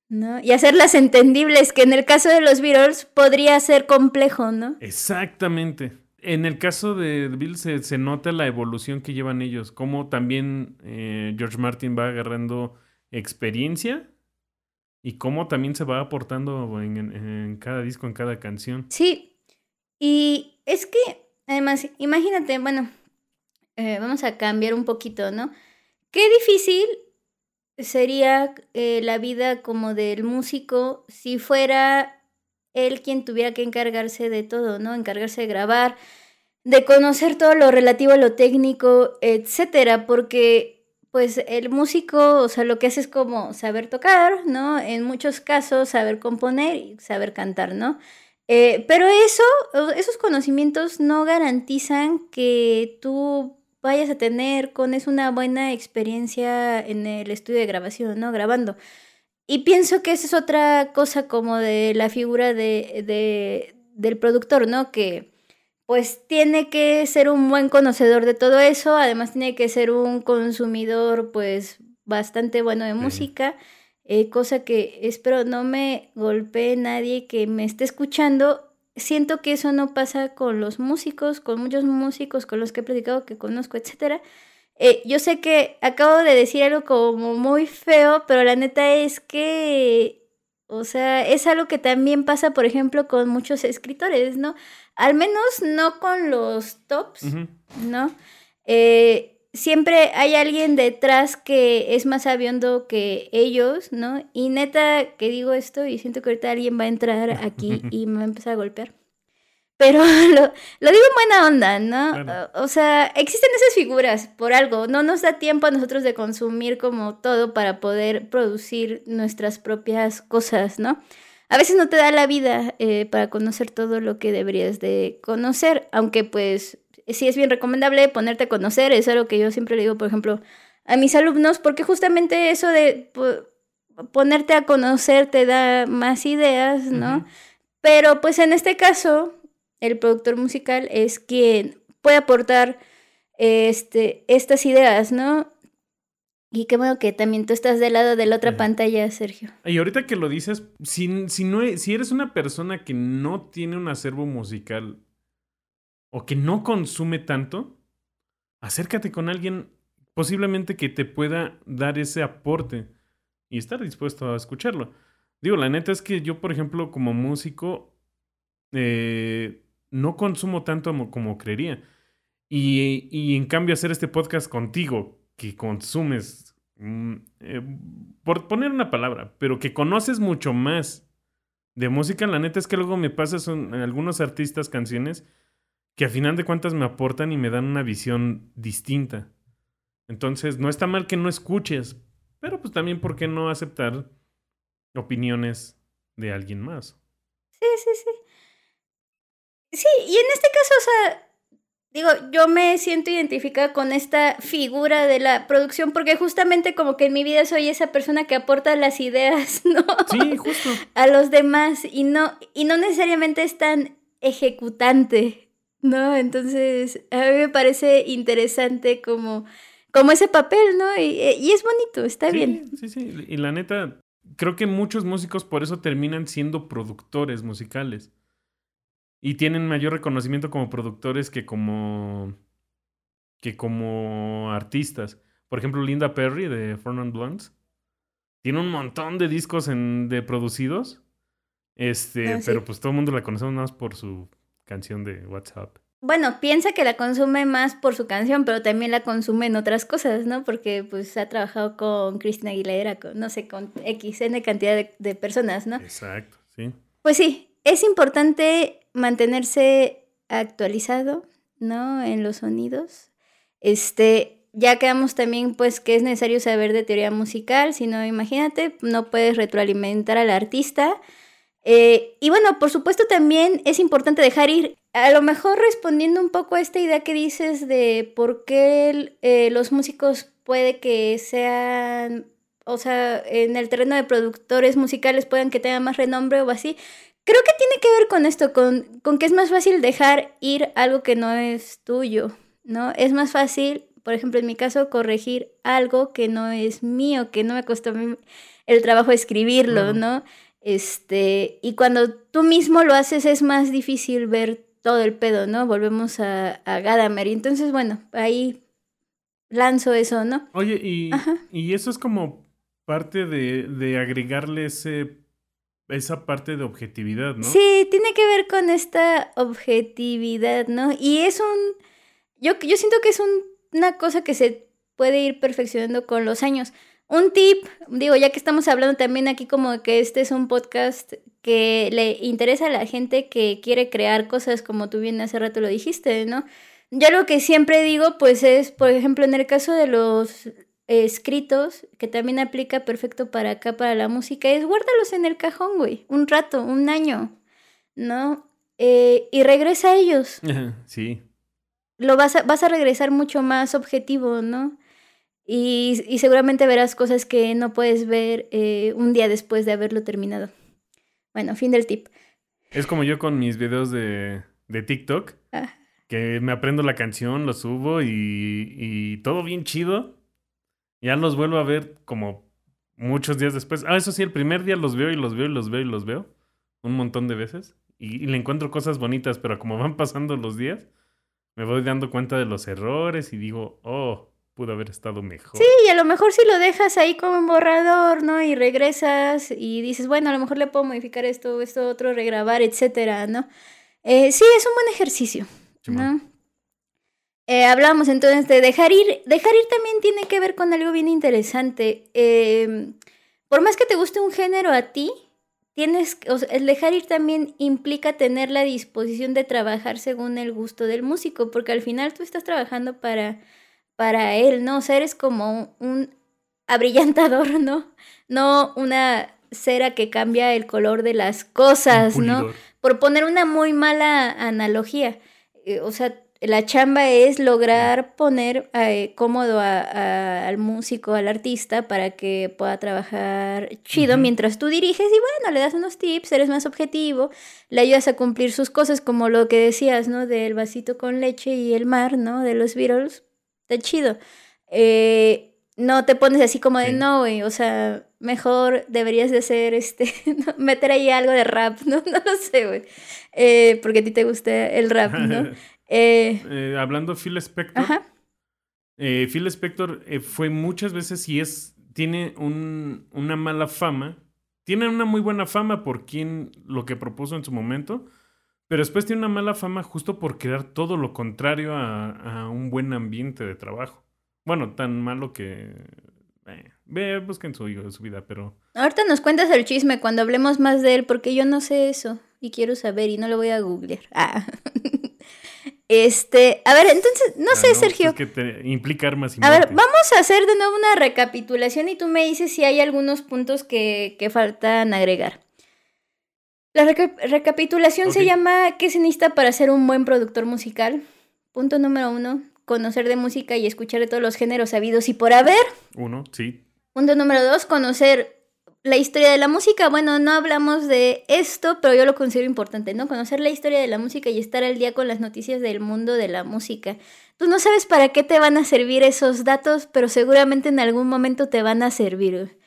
¿No? Y hacerlas entendibles, que en el caso de los Beatles podría ser complejo, ¿no? Exactamente. En el caso de Beatles se, se nota la evolución que llevan ellos, cómo también eh, George Martin va agarrando experiencia y cómo también se va aportando en, en- en cada disco, en cada canción. Sí, y es que, además, imagínate, bueno, eh, vamos a cambiar un poquito, ¿no? Qué difícil sería eh, la vida como del músico si fuera él quien tuviera que encargarse de todo, ¿no? Encargarse de grabar, de conocer todo lo relativo a lo técnico, etcétera, porque pues el músico, o sea, lo que hace es como saber tocar, ¿no? En muchos casos saber componer y saber cantar, ¿no? Eh, pero eso, esos conocimientos no garantizan que tú vayas a tener con eso una buena experiencia en el estudio de grabación, ¿no? Grabando. Y pienso que esa es otra cosa como de la figura de, de- del productor, ¿no? Que pues tiene que ser un buen conocedor de todo eso, además tiene que ser un consumidor pues bastante bueno de música, eh, cosa que espero no me golpee nadie que me esté escuchando. Siento que eso no pasa con los músicos, con muchos músicos con los que he platicado, que conozco, etcétera. Eh, yo sé que acabo de decir algo como muy feo, pero la neta es que, o sea, es algo que también pasa, por ejemplo, con muchos escritores, ¿no? Al menos no con los tops. ¿no? Eh, siempre hay alguien detrás que es más sabiondo que ellos, ¿no? Y neta que digo esto y siento que ahorita alguien va a entrar aquí [LAUGHS] y me va a empezar a golpear. Pero [LAUGHS] lo, lo digo en buena onda, ¿no? O sea, existen esas figuras por algo. No nos da tiempo a nosotros de consumir como todo para poder producir nuestras propias cosas, ¿no? A veces no te da la vida eh, para conocer todo lo que deberías de conocer, aunque pues sí es bien recomendable ponerte a conocer, es algo que yo siempre le digo, por ejemplo, a mis alumnos, porque justamente eso de po- ponerte a conocer te da más ideas, ¿no? Pero pues en este caso, el productor musical es quien puede aportar este, estas ideas, ¿no? Y qué bueno que también tú estás del lado de la otra Ajá. pantalla, Sergio. Y ahorita que lo dices, si, si, no, si eres una persona que no tiene un acervo musical o que no consume tanto, acércate con alguien posiblemente que te pueda dar ese aporte y estar dispuesto a escucharlo. Digo, la neta es que yo, por ejemplo, como músico, eh, no consumo tanto como, como creería. Y, y en cambio hacer este podcast contigo, que consumes, mm, eh, por poner una palabra, pero que conoces mucho más de música, la neta es que luego me pasa son algunos artistas, canciones, que a final de cuentas me aportan y me dan una visión distinta. Entonces, no está mal que no escuches, pero pues también, ¿por qué no aceptar opiniones de alguien más? Sí, sí, sí. Sí, y en este caso, o sea, digo, yo me siento identificada con esta figura de la producción porque justamente como que en mi vida soy esa persona que aporta las ideas, [LAUGHS] ¿no? Sí, justo. A los demás y no, y no necesariamente es tan ejecutante, ¿no? Entonces, a mí me parece interesante como, como ese papel, ¿no? Y, y es bonito, está sí, bien. Sí, sí, y la neta, creo que muchos músicos por eso terminan siendo productores musicales. Y tienen mayor reconocimiento como productores que como. que como artistas. Por ejemplo, Linda Perry de Non Blondes. Tiene un montón de discos en, de producidos. Este, Ah, sí. pero pues todo el mundo la conocemos más por su canción de WhatsApp. Bueno, piensa que la consume más por su canción, pero también la consume en otras cosas, ¿no? Porque pues ha trabajado con Cristina Aguilera, con, no sé, con X, N cantidad de, de personas, ¿no? Exacto, sí. Pues sí, es importante mantenerse actualizado, ¿no? En los sonidos. Este, ya quedamos también, pues, que es necesario saber de teoría musical, si no, imagínate, no puedes retroalimentar al artista. Eh, y bueno, por supuesto también es importante dejar ir, a lo mejor respondiendo un poco a esta idea que dices de por qué eh, los músicos puede que sean, o sea, en el terreno de productores musicales puedan que tengan más renombre o así. Creo que tiene que ver con esto, con, con que es más fácil dejar ir algo que no es tuyo, ¿no? Es más fácil, por ejemplo, en mi caso, corregir algo que no es mío, que no me costó el trabajo escribirlo. ¿no? Este, y cuando tú mismo lo haces es más difícil ver todo el pedo, ¿no? Volvemos a, a Gadamer. Y entonces, bueno, ahí lanzo eso, ¿no? Oye, y, y eso es como parte de, de agregarle ese, esa parte de objetividad, ¿no? Sí, tiene que ver con esta objetividad, ¿no? Y es un... Yo, yo siento que es un- una cosa que se puede ir perfeccionando con los años. Un tip, digo, ya que estamos hablando también aquí como que este es un podcast que le interesa a la gente que quiere crear cosas como tú bien hace rato lo dijiste, ¿no? Yo lo que siempre digo, pues es, por ejemplo, en el caso de los escritos, que también aplica perfecto para acá, para la música, es guárdalos en el cajón, güey, un rato, un año, ¿no? Eh, y regresa a ellos. sí. Lo vas a, vas a regresar mucho más objetivo, ¿no? Y, y seguramente verás cosas que no puedes ver eh, un día después de haberlo terminado. Bueno, fin del tip. Es como yo con mis videos de, de TikTok, Ah. que me aprendo la canción, lo subo y, y todo bien chido. Ya los vuelvo a ver como muchos días después. Ah, eso sí, el primer día los veo y los veo y los veo y los veo. Un montón de veces. Y, y le encuentro cosas bonitas, pero como van pasando los días, me voy dando cuenta de los errores y digo, oh, pudo haber estado mejor. Sí, y a lo mejor si lo dejas ahí como un borrador, ¿no? Y regresas y dices, bueno, a lo mejor le puedo modificar esto, esto, otro, regrabar, etcétera, ¿no? Eh, sí, es un buen ejercicio. ¿no? Eh, hablamos entonces de dejar ir. Dejar ir también tiene que ver con algo bien interesante. Eh, por más que te guste un género a ti, tienes, o sea, el dejar ir también implica tener la disposición de trabajar según el gusto del músico, porque al final tú estás trabajando para, para él, ¿no? O sea, eres como un abrillantador, [LAUGHS] ¿no? No una cera que cambia el color de las cosas, ¿no? Por poner una muy mala analogía. eh, o sea, la chamba es lograr poner eh, cómodo a- a- al músico, al artista, para que pueda trabajar chido mientras tú diriges y bueno, le das unos tips, eres más objetivo, le ayudas a cumplir sus cosas, como lo que decías, ¿no? Del vasito con leche y el mar, ¿no? De los Beatles. Está chido. Eh, no te pones así como de Sí. no, güey, o sea, mejor deberías de hacer este, [LAUGHS] ¿no? meter ahí algo de rap, [LAUGHS] ¿no? No lo sé, güey. Eh, porque a ti te gusta el rap, ¿no? [LAUGHS] Eh, Eh, hablando de Phil Spector, ajá. Phil Spector fue muchas veces y es tiene un- una mala fama. Tiene una muy buena fama por quien lo que propuso en su momento, pero después tiene una mala fama justo por crear todo lo contrario a, a un buen ambiente de trabajo. Bueno, tan malo que... eh, ve, busquen su, su vida, pero... Ahorita nos cuentas el chisme cuando hablemos más de él, porque yo no sé eso y quiero saber y no lo voy a googlear. [LAUGHS] Ah. Este, a ver, entonces, no ah, sé, Sergio. Es que te implica armas y A ver, vamos a hacer de nuevo una recapitulación y tú me dices si hay algunos puntos que, que faltan agregar. La reca- recapitulación se llama ¿Qué se necesita para ser un buen productor musical? Punto número uno, conocer de música y escuchar de todos los géneros habidos y por haber. Uno, sí. Punto número dos, conocer la historia de la música. Bueno, no hablamos de esto, pero yo lo considero importante, ¿no? Conocer la historia de la música y estar al día con las noticias del mundo de la música. Tú no sabes para qué te van a servir esos datos, pero seguramente en algún momento te van a servir.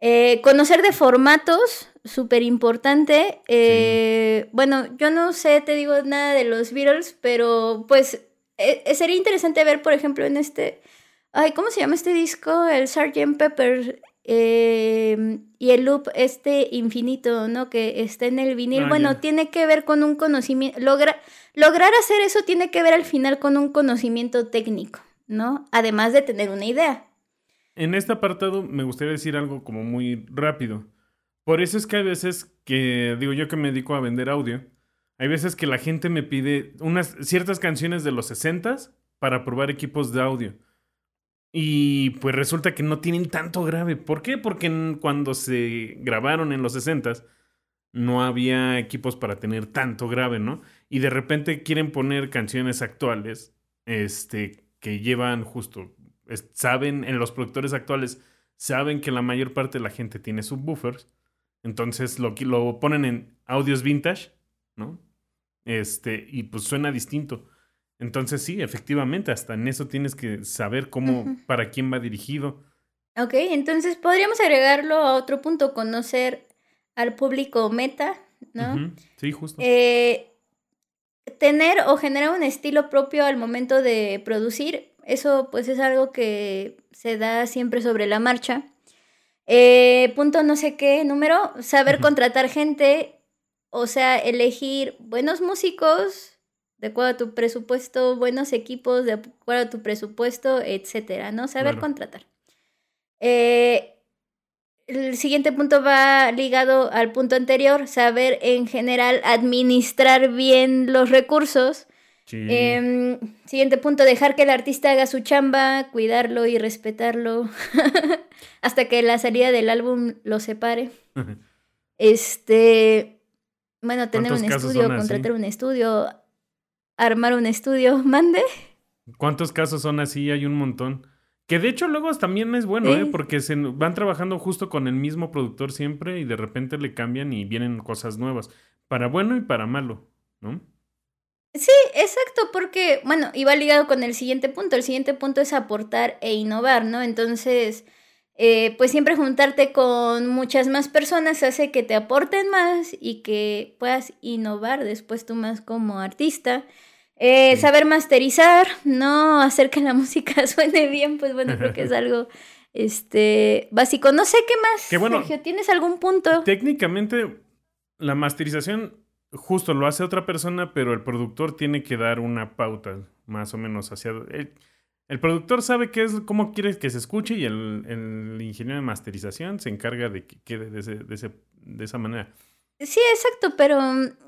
Eh, conocer de formatos, súper importante. Eh, Bueno, yo no sé, te digo nada de los Beatles, pero pues eh, eh, sería interesante ver, por ejemplo, en este... Ay, ¿cómo se llama este disco? El Sgt. Pepper eh, y el loop este infinito, ¿no? Que está en el vinil. Ah, bueno, tiene que ver con un conocimiento. Logra, lograr hacer eso tiene que ver al final con un conocimiento técnico, ¿no? Además de tener una idea. En este apartado me gustaría decir algo como muy rápido. Por eso es que hay veces que, digo yo que me dedico a vender audio, hay veces que la gente me pide unas ciertas canciones de los 60s para probar equipos de audio. Y pues resulta que no tienen tanto grave. ¿Por qué? Porque cuando se grabaron en los 60s no había equipos para tener tanto grave, ¿no? Y de repente quieren poner canciones actuales, este, que llevan justo, saben, en los productores actuales, saben que la mayor parte de la gente tiene subwoofers, entonces lo, lo ponen en audios vintage, ¿no? Este, y pues suena distinto. Entonces sí, efectivamente, hasta en eso tienes que saber cómo, para quién va dirigido. Ok, entonces podríamos agregarlo a otro punto, conocer al público meta, ¿no? Sí, justo. Eh, tener o generar un estilo propio al momento de producir, eso pues es algo que se da siempre sobre la marcha. Eh, punto no sé qué número, saber contratar gente, o sea, elegir buenos músicos de acuerdo a tu presupuesto, buenos equipos de acuerdo a tu presupuesto, etcétera, ¿no? Saber Claro. contratar. Eh, el siguiente punto va ligado al punto anterior, saber en general administrar bien los recursos. Sí. Em, siguiente punto, dejar que el artista haga su chamba, cuidarlo y respetarlo [LAUGHS] hasta que la salida del álbum lo separe. [LAUGHS] Este, bueno, tener un ¿Cuántos casos estudio, contratar un estudio, armar un estudio, [LAUGHS] mande. ¿Cuántos casos son así? Hay un montón. Que de hecho luego también es bueno, ¿eh? Porque se van trabajando justo con el mismo productor siempre y de repente le cambian y vienen cosas nuevas. Para bueno y para malo, ¿no? Sí, exacto, porque, bueno, va ligado con el siguiente punto. El siguiente punto es aportar e innovar, ¿no? Entonces, eh, pues siempre juntarte con muchas más personas hace que te aporten más y que puedas innovar después tú más como artista. Eh, Sí. Saber masterizar, no hacer que la [LAUGHS] música suene bien, pues bueno, creo que es [LAUGHS] algo este, básico. No sé qué más, Que bueno, Sergio, ¿tienes algún punto? Técnicamente, la masterización justo lo hace otra persona, pero el productor tiene que dar una pauta, más o menos, hacia... El, el productor sabe qué es, cómo quiere que se escuche y el, el ingeniero de masterización se encarga de que quede de, ese- de, ese- de esa manera. Sí, exacto, pero,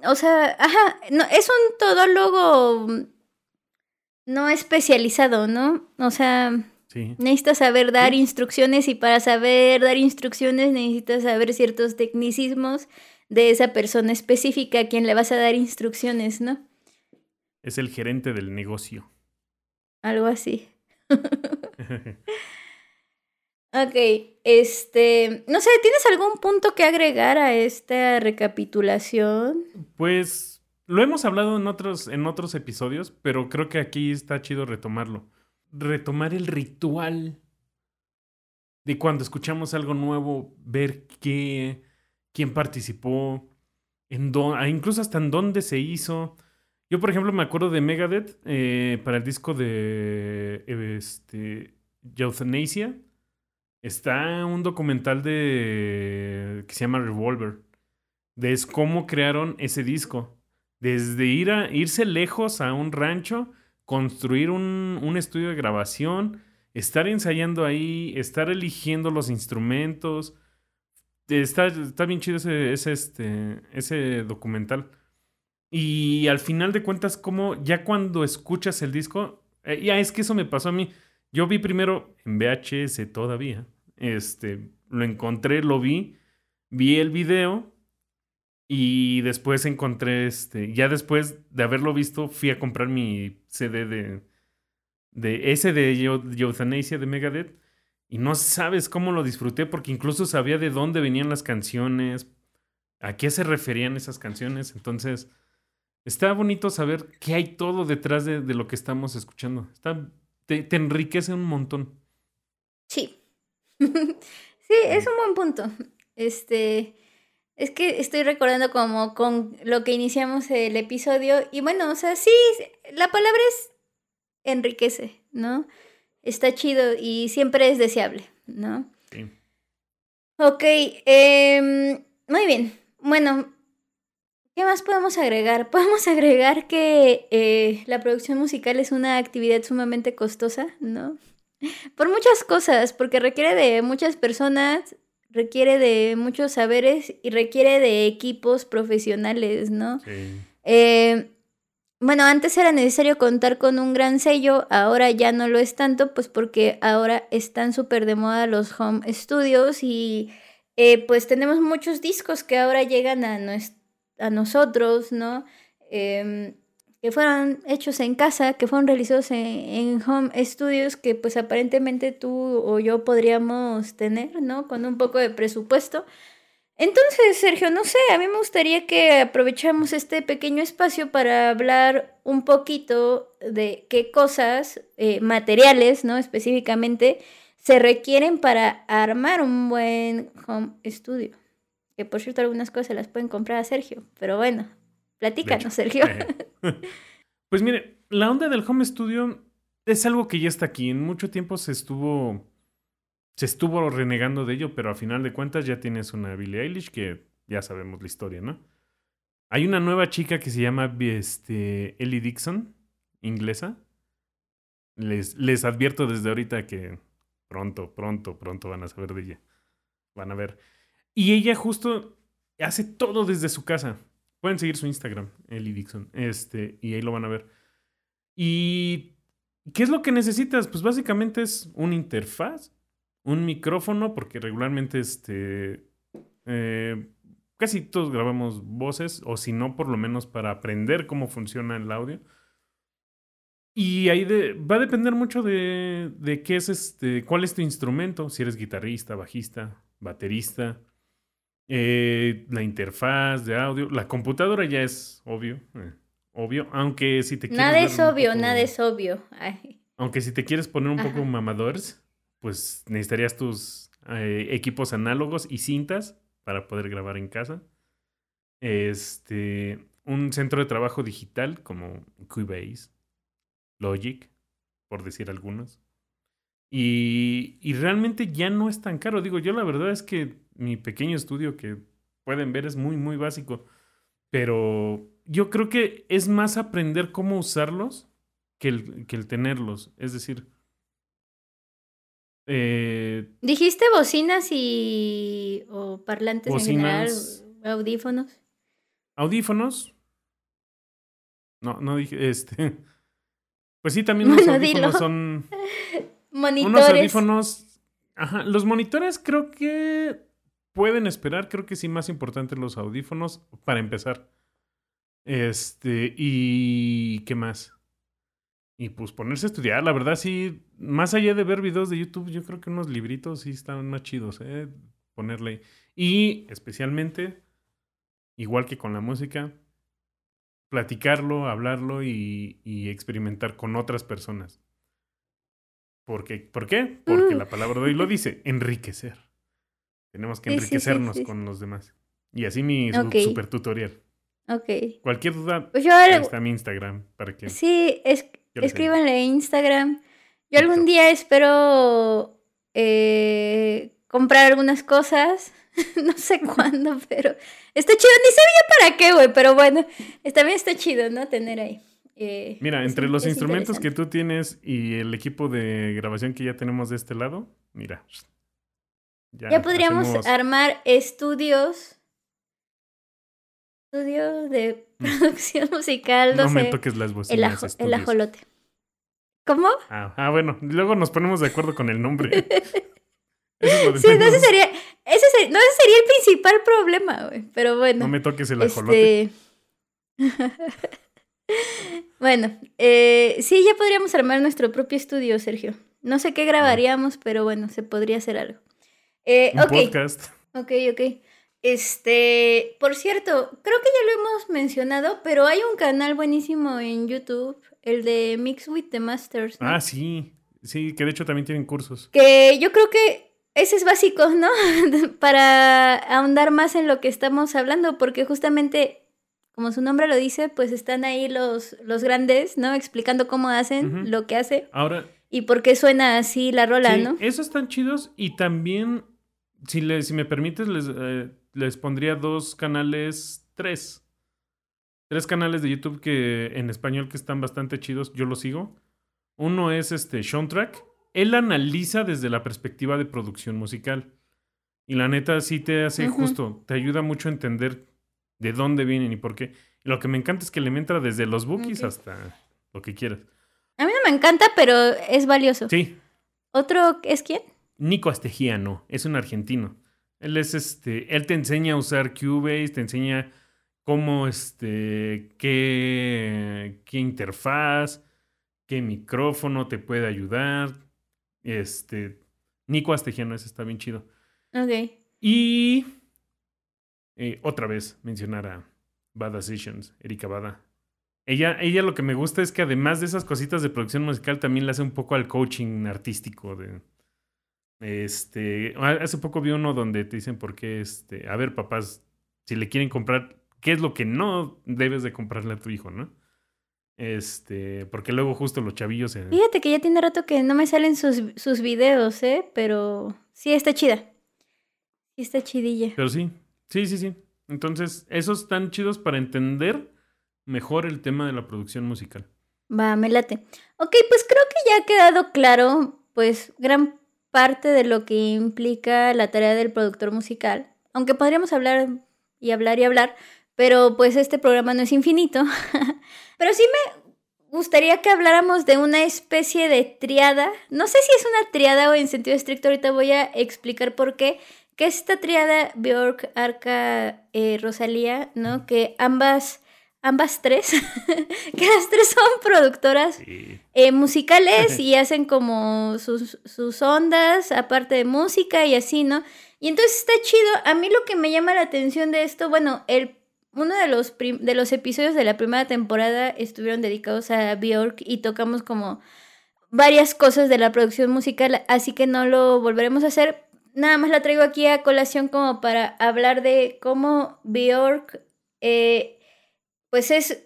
o sea, ajá, no, es un todólogo no especializado, ¿no? O sea, Sí. necesitas saber dar Sí. instrucciones y para saber dar instrucciones necesitas saber ciertos tecnicismos de esa persona específica a quien le vas a dar instrucciones, ¿no? Es el gerente del negocio. Algo así. [LAUGHS] [LAUGHS] Ok, este, no sé, ¿tienes algún punto que agregar a esta recapitulación? Pues lo hemos hablado en otros, en otros episodios, pero creo que aquí está chido retomarlo. Retomar el ritual de cuando escuchamos algo nuevo, ver qué, quién participó, en ah, incluso hasta en dónde se hizo. Yo, por ejemplo, me acuerdo de Megadeth eh, para el disco de este, Euthanasia. Está un documental de que se llama Revolver. De es cómo crearon ese disco. Desde ir a, irse lejos a un rancho, construir un, un estudio de grabación, estar ensayando ahí, estar eligiendo los instrumentos. Está, está bien chido ese, este, ese documental. Y al final de cuentas, como ya cuando escuchas el disco, eh, ya es que eso me pasó a mí. Yo vi primero en VHS todavía. Este, lo encontré, lo vi, vi el video y después encontré este, ya después de haberlo visto, fui a comprar mi CD de, de ese de Euthanasia de Megadeth y no sabes cómo lo disfruté porque incluso sabía de dónde venían las canciones, a qué se referían esas canciones, entonces está bonito saber que hay todo detrás de, de lo que estamos escuchando. Está, te, te enriquece un montón. Sí. [LAUGHS] sí, es un buen punto. Este, es que estoy recordando como con lo que iniciamos el episodio y bueno, o sea, sí, la palabra es enriquece, ¿no? Está chido y siempre es deseable, ¿no? Sí. Ok, em, muy bien. Bueno, ¿qué más podemos agregar? [LAUGHS] Podemos agregar que eh, la producción musical es una actividad sumamente costosa, ¿no? Por muchas cosas, porque requiere de muchas personas, requiere de muchos saberes y requiere de equipos profesionales, ¿no? Sí. Eh, bueno, antes era necesario contar con un gran sello, ahora ya no lo es tanto, pues porque ahora están súper de moda los home studios y eh, pues tenemos muchos discos que ahora llegan a, nues- a nosotros, ¿no? Em, que fueron hechos en casa, que fueron realizados en, en home studios que pues aparentemente tú o yo podríamos tener, ¿no? Con un poco de presupuesto. Entonces, Sergio, no sé, a mí me gustaría que aprovechamos este pequeño espacio para hablar un poquito de qué cosas, eh, materiales, ¿no? Específicamente, se requieren para armar un buen home studio. Que por cierto, algunas cosas se las pueden comprar a Sergio, pero bueno, platícanos, Sergio. [LAUGHS] Pues mire, la onda del home studio es algo que ya está aquí. En mucho tiempo se estuvo. Se estuvo renegando de ello, pero a final de cuentas ya tienes una Billie Eilish que ya sabemos la historia, ¿no? Hay una nueva chica que se llama este, Ellie Dixon, inglesa. Les, les advierto desde ahorita que pronto, pronto, pronto van a saber de ella. Van a ver. Y ella justo hace todo desde su casa. Pueden seguir su Instagram, Ellie Dixon. Este, y ahí lo van a ver. ¿Y qué es lo que necesitas? Pues básicamente es una interfaz, un micrófono, porque regularmente este, eh, casi todos grabamos voces, o si no, por lo menos para aprender cómo funciona el audio. Y ahí de- va a depender mucho de, de qué es este, cuál es tu instrumento, si eres guitarrista, bajista, baterista, eh, la interfaz de audio, la computadora ya es obvio, eh, obvio, aunque si te quieres Nada es obvio, poco- nada es obvio. Ay. aunque si te quieres poner un poco mamadores, pues necesitarías tus eh, equipos análogos y cintas para poder grabar en casa. Este, un centro de trabajo digital como Cubase, Logic, por decir algunos. Y, y realmente ya no es tan caro. Digo, yo la verdad es que mi pequeño estudio que pueden ver es muy, muy básico. Pero yo creo que es más aprender cómo usarlos que el, que el tenerlos. Es decir, eh, ¿Dijiste bocinas y o parlantes en general, audífonos? audífonos. No, no dije este. [LAUGHS] Pues sí, también los Bueno, audífonos dilo. son [LAUGHS] Monitores. unos audífonos. Ajá, los monitores creo que pueden esperar. Creo que sí, más importante los audífonos para empezar. Este, y ¿qué más? Y pues ponerse a estudiar, la verdad sí, más allá de ver videos de YouTube, yo creo que unos libritos sí están más chidos, ¿eh? Ponerle. Y especialmente, igual que con la música, platicarlo, hablarlo y, y experimentar con otras personas. Porque, ¿Por qué? Porque Uh. la palabra de hoy lo dice, enriquecer. Tenemos que Sí, sí, sí, enriquecernos sí. con los demás. Y así mi super tutorial. Ok. Cualquier duda, Pues yo está mi Instagram para que Sí, es. Escríbanle en Instagram. Yo algún día espero eh, comprar algunas cosas. [LAUGHS] no sé [LAUGHS] cuándo, pero está chido. Ni sabía para qué, güey, pero bueno, bien está chido, ¿no? Tener ahí. eh, Mira, es entre los es instrumentos que tú tienes y el equipo de grabación que ya tenemos de este lado, mira. Ya podríamos hacemos- armar estudios. Estudios de producción musical, no, No me toques las El, bocinas. ajo- el ajolote. ¿Cómo? Ah, ah, bueno, luego nos ponemos de acuerdo con el nombre. [LAUGHS] Eso Sí, no, ese sería, ese ser- no, ese sería el principal problema, güey. Pero bueno. No me toques el ajolote. Este. [LAUGHS] bueno, eh, sí, ya podríamos armar nuestro propio estudio, Sergio. No sé qué grabaríamos, pero bueno, se podría hacer algo. Eh, Un podcast. ok, ok. Este, por cierto, creo que ya lo hemos mencionado, pero hay un canal buenísimo en YouTube, el de Mix with the Masters. ¿no? Ah, sí. Sí, que de hecho también tienen cursos. Que yo creo que ese es básico, ¿no? [LAUGHS] Para ahondar más en lo que estamos hablando, porque justamente, como su nombre lo dice, pues están ahí los, los grandes, ¿no? Explicando cómo hacen lo que hace Ahora, y por qué suena así la rola, sí, ¿no? esos están chidos y también, si, le, si me permites, les, eh, les pondría dos canales, tres. Tres canales de YouTube que en español que están bastante chidos, yo los sigo. Uno es este Soundtrack. Él analiza desde la perspectiva de producción musical. Y la neta sí te hace justo, te ayuda mucho a entender de dónde vienen y por qué. Y lo que me encanta es que le entra desde los bookies Ok. hasta lo que quieras. A mí no me encanta, pero es valioso. Sí, ¿Otro es quién? Nico Astegiano, es un argentino. Él es este, él te enseña a usar Cubase, te enseña cómo este, qué, qué interfaz, qué micrófono te puede ayudar. Este, Nico Astegiano, ese está bien chido. Ok. Y eh, otra vez mencionar a Bad Decisions, Erika Bada. Ella, ella lo que me gusta es que además de esas cositas de producción musical, también le hace un poco al coaching artístico. De, este, ha- hace poco vi uno donde te dicen por qué, este, a ver, papás, si le quieren comprar, ¿qué es lo que no debes de comprarle a tu hijo, no? Este, porque luego justo los chavillos se- Fíjate que ya tiene rato que no me salen sus, sus videos, ¿eh? Pero sí está chida. Sí está chidilla. Pero sí, sí, sí, sí. Entonces, esos están chidos para entender mejor el tema de la producción musical. Va, me late. Ok, pues creo que ya ha quedado claro, pues, gran parte de lo que implica la tarea del productor musical. Aunque podríamos hablar y hablar y hablar, pero pues este programa no es infinito. [LAUGHS] pero sí me gustaría que habláramos de una especie de triada. No sé si es una triada o en sentido estricto, ahorita voy a explicar por qué. Que es esta triada Bjork, Arca, eh, Rosalía, ¿no? Que ambas, ambas tres, [LAUGHS] que las tres son productoras Sí. eh, musicales [LAUGHS] y hacen como sus, sus ondas, aparte de música y así, ¿no? Y entonces está chido. A mí lo que me llama la atención de esto, bueno, el, uno de los, de los episodios de la primera temporada estuvieron dedicados a Bjork y tocamos como varias cosas de la producción musical, así que no lo volveremos a hacer. Nada más la traigo aquí a colación como para hablar de cómo Bjork, eh, pues es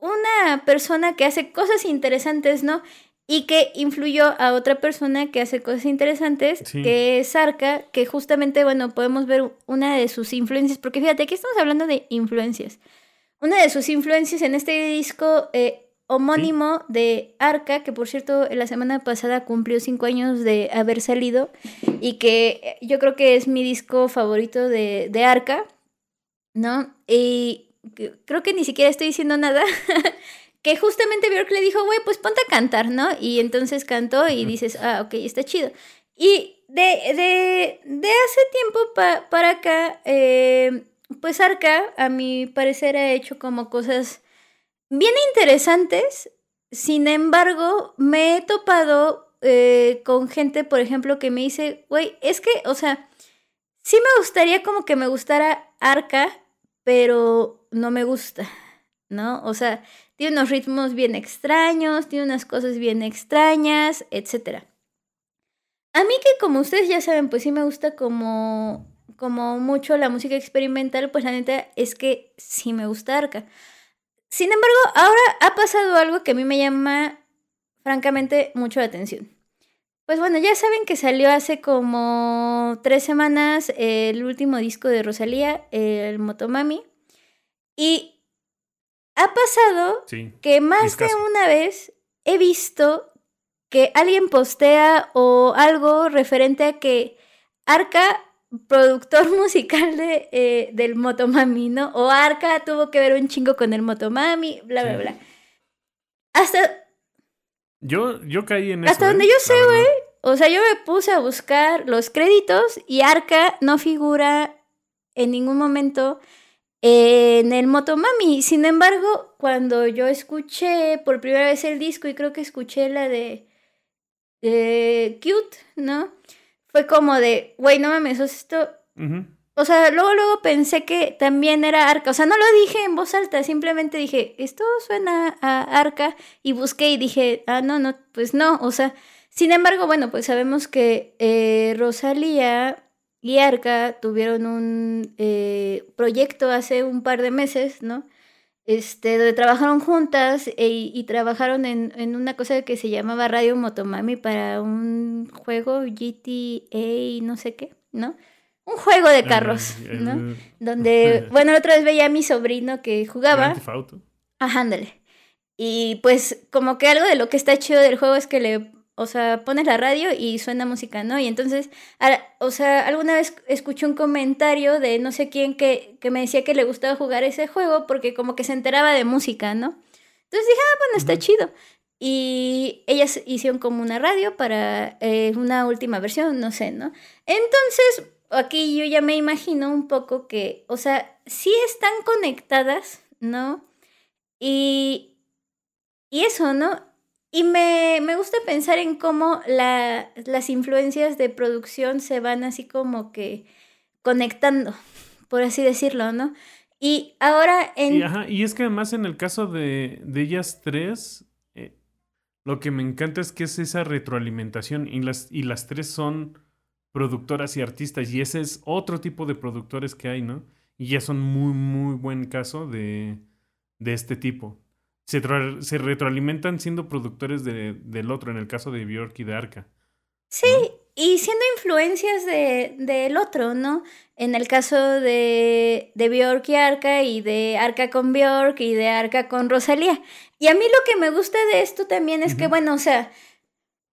una persona que hace cosas interesantes, ¿no? Y que influyó a otra persona que hace cosas interesantes, Sí. que es Arca, que justamente, bueno, podemos ver una de sus influencias, porque fíjate, aquí estamos hablando de influencias. Una de sus influencias en este disco eh, homónimo de Arca, que por cierto la semana pasada cumplió cinco años de haber salido, y que eh, yo creo que es mi disco favorito de, de Arca, ¿no? Y creo que ni siquiera estoy diciendo nada. [LAUGHS] que justamente Björk le dijo, güey, pues ponte a cantar, ¿no? Y entonces cantó y dices, ah, ok, está chido. Y de, de, de hace tiempo pa- para acá, eh, pues Arca, a mi parecer, ha hecho como cosas bien interesantes. Sin embargo, me he topado eh, con gente, por ejemplo, que me dice, güey, es que, o sea, sí me gustaría como que me gustara Arca, pero no me gusta, ¿no? O sea, tiene unos ritmos bien extraños, tiene unas cosas bien extrañas, etc. A mí que como ustedes ya saben, pues sí me gusta como, como mucho la música experimental, pues la neta es que sí me gusta Arca. Sin embargo, ahora ha pasado algo que a mí me llama francamente mucho la atención. Pues bueno, ya saben que salió hace como tres semanas el último disco de Rosalía, el Motomami. Y ha pasado Sí. que más de una vez he visto que alguien postea o algo referente a que Arca, productor [LAUGHS] musical de, eh, del Motomami, ¿no? O Arca tuvo que ver un chingo con el Motomami, bla, bla, bla. Hasta, Yo, yo caí en eso. Hasta ¿eh? donde yo La sé, verdad. o sea, yo me puse a buscar los créditos y Arca no figura en ningún momento en el Motomami. Sin embargo, cuando yo escuché por primera vez el disco y creo que escuché la de, de Cute, ¿no? Fue como de, güey, no mames, esto... O sea, luego, luego pensé que también era Arca. O sea, no lo dije en voz alta, simplemente dije, esto suena a Arca. Y busqué y dije, ah, no, no, pues no. O sea, sin embargo, bueno, pues sabemos que eh, Rosalía y Arca tuvieron un eh, proyecto hace un par de meses, ¿no? Este, donde trabajaron juntas e- y trabajaron en, en una cosa que se llamaba Radio Motomami para un juego GTA, no sé qué, ¿no? Un juego de carros, ¿no? Donde, [LAUGHS] bueno, la otra vez veía a mi sobrino que jugaba. Auto. Ajá, ándale. Y pues como que algo de lo que está chido del juego es que le, o sea, pones la radio y suena música, ¿no? Y entonces, a- o sea, alguna vez escuché un comentario de no sé quién que, que me decía que le gustaba jugar ese juego porque como que se enteraba de música, ¿no? Entonces dije, ah, bueno, está Ujú. chido. Y ellas hicieron como una radio para eh, una última versión, no sé, ¿no? Entonces, aquí yo ya me imagino un poco que, o sea, sí están conectadas, ¿no? Y, y eso, ¿no? Y me, me gusta pensar en cómo la, las influencias de producción se van así como que conectando, por así decirlo, ¿no? Y ahora en... Y, es que además en el caso de, de ellas tres, eh, lo que me encanta es que es esa retroalimentación y las, y las tres son productoras y artistas y ese es otro tipo de productores que hay, ¿no? Y ya son muy, muy buen caso de, de este tipo. Se, retroalimentan siendo productores de- del otro, en el caso de Bjork y de Arca. Sí, y siendo influencias de, del otro, ¿no? En el caso de, de Bjork y Arca, y de Arca con Bjork, y de Arca con Rosalía. Y a mí lo que me gusta de esto también es que, bueno, o sea,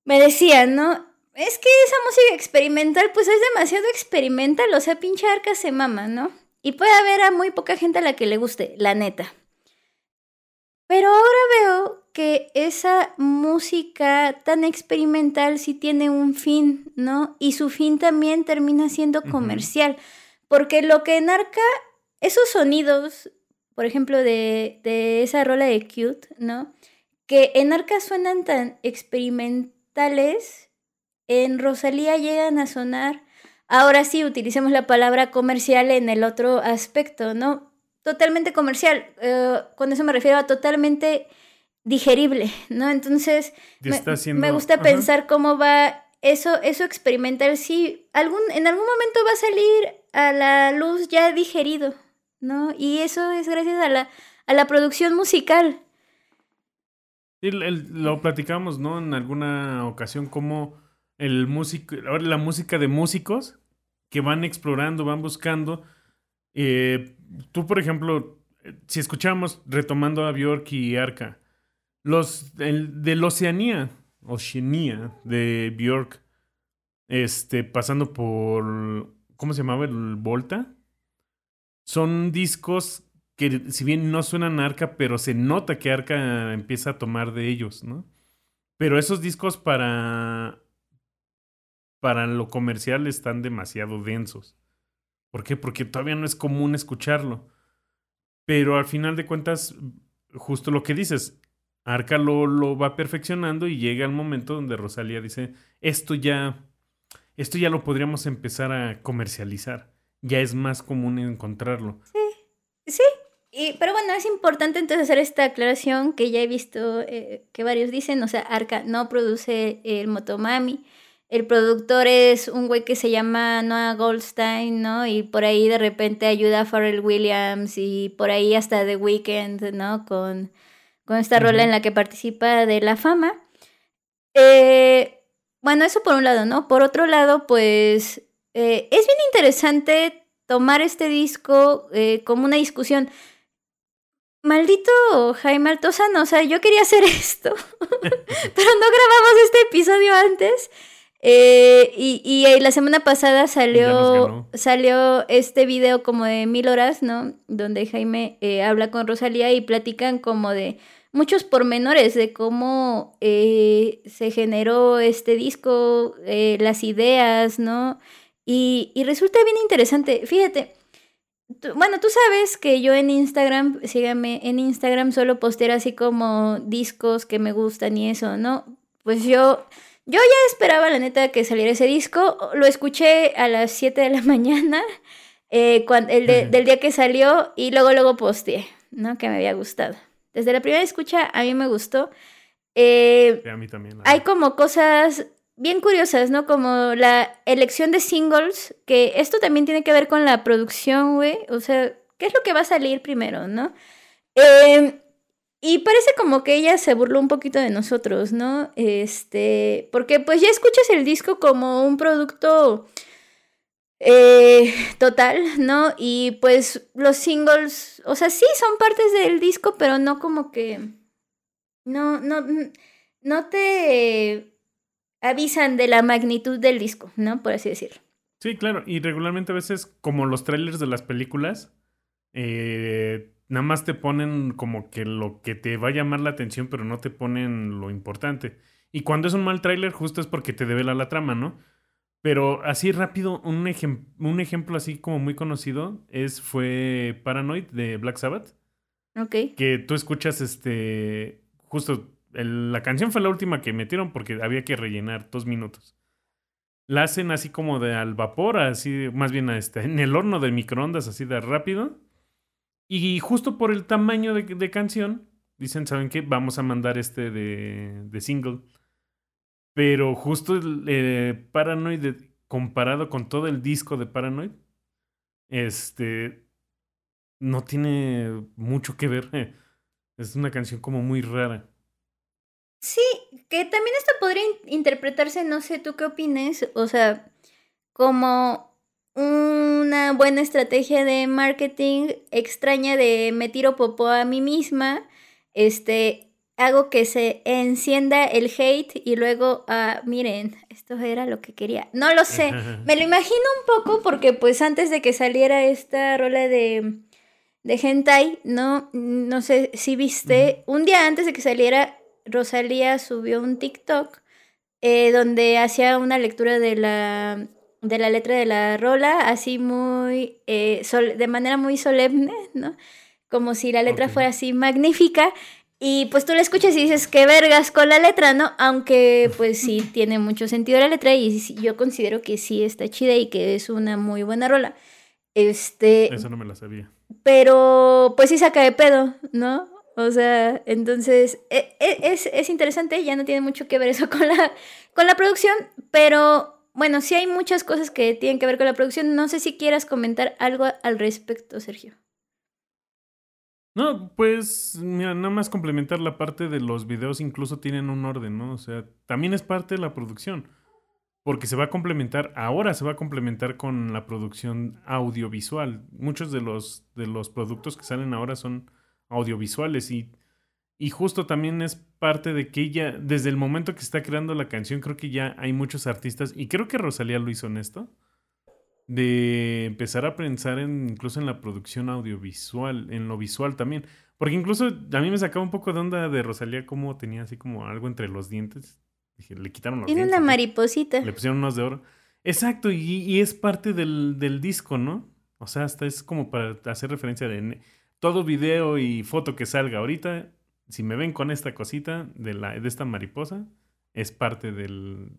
me decían, ¿no? Es que esa música experimental, pues es demasiado experimental, o sea, pinche Arca se mama, ¿no? Y puede haber a muy poca gente a la que le guste, la neta. Pero ahora veo que esa música tan experimental sí tiene un fin, ¿no? Y su fin también termina siendo comercial. Porque lo que en Arca, esos sonidos, por ejemplo, de, de esa rola de Cute, ¿no? Que en Arca suenan tan experimentales, en Rosalía llegan a sonar, ahora sí utilicemos la palabra comercial en el otro aspecto, ¿no? Totalmente comercial. eh, con eso me refiero a totalmente digerible, ¿no? Entonces, me, está haciendo- me gusta ajá. pensar cómo va eso, eso experimental. Sí, algún, en algún momento va a salir a la luz ya digerido, ¿no? Y eso es gracias a la, a la producción musical. El- el- lo platicamos, ¿no? En alguna ocasión, como el músico, ahora la música de músicos que van explorando, van buscando. Eh, tú, por ejemplo, eh, si escuchamos, retomando a Bjork y Arca, los el, de la Oceanía, Oceanía de Bjork, este, pasando por, ¿cómo se llamaba? El Volta. Son discos que si bien no suenan Arca, pero se nota que Arca empieza a tomar de ellos, ¿no? Pero esos discos para para lo comercial están demasiado densos. ¿Por qué? Porque todavía no es común escucharlo. Pero al final de cuentas, justo lo que dices, Arca lo, lo va perfeccionando y llega el momento donde Rosalía dice, esto ya, esto ya lo podríamos empezar a comercializar. Ya es más común encontrarlo. Sí, y, pero bueno, es importante entonces hacer esta aclaración que ya he visto eh, que varios dicen, o sea, Arca no produce el Motomami, el productor es un güey que se llama Noah Goldstein, ¿no? Y por ahí de repente ayuda a Pharrell Williams y por ahí hasta The Weeknd, ¿no? Con, con esta rola en la que participa de la fama. Eh, bueno, eso por un lado, ¿no? Por otro lado, pues eh, es bien interesante tomar este disco eh, como una discusión. maldito Jaime Altozano, o sea, yo quería hacer [LAUGHS] esto, [LAUGHS] pero no grabamos este episodio antes. Eh, y, y, eh, la semana pasada salió, salió este video como de mil horas, ¿no? Donde Jaime eh, habla con Rosalía y platican como de muchos pormenores de cómo eh, se generó este disco, eh, las ideas, ¿no? Y, y resulta bien interesante. Fíjate, bueno, tú sabes que yo en Instagram, síganme, en Instagram solo posteo así como discos que me gustan y eso, ¿no? Pues yo, yo ya esperaba la neta que saliera ese disco, lo escuché a las 7 de la [LAUGHS] mañana, eh, cuando, el del día que salió y luego luego posteé, ¿no? Que me había gustado. Desde la primera escucha a mí me gustó. Eh, a mí también. Hay como cosas bien curiosas, ¿no? Como la elección de singles, que esto también tiene que ver con la producción, güey. O sea, ¿qué es lo que va a salir primero, no? Em, y parece como que ella se burló un poquito de nosotros, ¿no? Este, porque pues ya escuchas el disco como un producto eh, total, ¿no? Y pues los singles, o sea, sí son partes del disco, pero no como que... No, no, no te avisan de la magnitud del disco, ¿no? Por así decirlo. Sí, claro. Y regularmente a veces, como los trailers de las películas, eh, nada más te ponen como que lo que te va a llamar la atención, pero no te ponen lo importante. Y cuando es un mal trailer, justo es porque te devela la trama, ¿no? Pero así rápido, un, un ejemplo así como muy conocido es fue Paranoid de Black Sabbath. Ok. Que tú escuchas este. Justo la canción fue la última que metieron porque había que rellenar dos minutos. La hacen así como de al vapor, así, más bien este, en el horno de microondas, así de rápido. Y justo por el tamaño de, canción, dicen, ¿saben qué? Vamos a mandar este de, single. Pero justo el eh, Paranoid, comparado con todo el disco de Paranoid, este, no tiene mucho que ver. [LAUGHS] Es una canción como muy rara. Sí, que también esto podría interpretarse, no sé tú qué opines, o sea, como una buena estrategia de marketing extraña de me tiro popó a mí misma, este, hago que se encienda el hate y luego, ah, miren, esto era lo que quería. No lo sé, [LAUGHS] me lo imagino un poco porque pues antes de que saliera esta rola de, de hentai, no, no sé si viste, un día antes de que saliera Rosalía subió un TikTok eh, donde hacía una lectura de la, de la letra de la rola, así muy, eh, de manera muy solemne, ¿no? Como si la letra fuera así magnífica. Y pues tú la escuchas y dices, qué vergas con la letra, ¿no? Aunque pues sí [LAUGHS] tiene mucho sentido la letra y yo considero que sí está chida y que es una muy buena rola. Este... Eso no me la sabía. Pero pues sí saca de pedo, ¿no? O sea, entonces e, e, es, es, interesante, ya no tiene mucho que ver eso con la, con la producción, pero bueno, sí hay muchas cosas que tienen que ver con la producción. No sé si quieras comentar algo al respecto, Sergio. No, pues, mira, nada más complementar la parte de los videos, incluso tienen un orden, ¿no? O sea, también es parte de la producción, porque se va a complementar, ahora se va a complementar con la producción audiovisual. Muchos de los, de los productos que salen ahora son audiovisuales y, y justo también es parte de que ella, desde el momento que está creando la canción, creo que ya hay muchos artistas, y creo que Rosalía lo hizo en esto, de empezar a pensar en, incluso en la producción audiovisual, en lo visual también. Porque incluso a mí me sacaba un poco de onda de Rosalía como tenía así como algo entre los dientes. Dije, le quitaron los Tiene dientes. una mariposita. Le pusieron unos de oro. Exacto, y, y es parte del, del, disco, ¿no? O sea, hasta es como para hacer referencia de todo video y foto que salga ahorita, si me ven con esta cosita de, la, de esta mariposa, es parte del,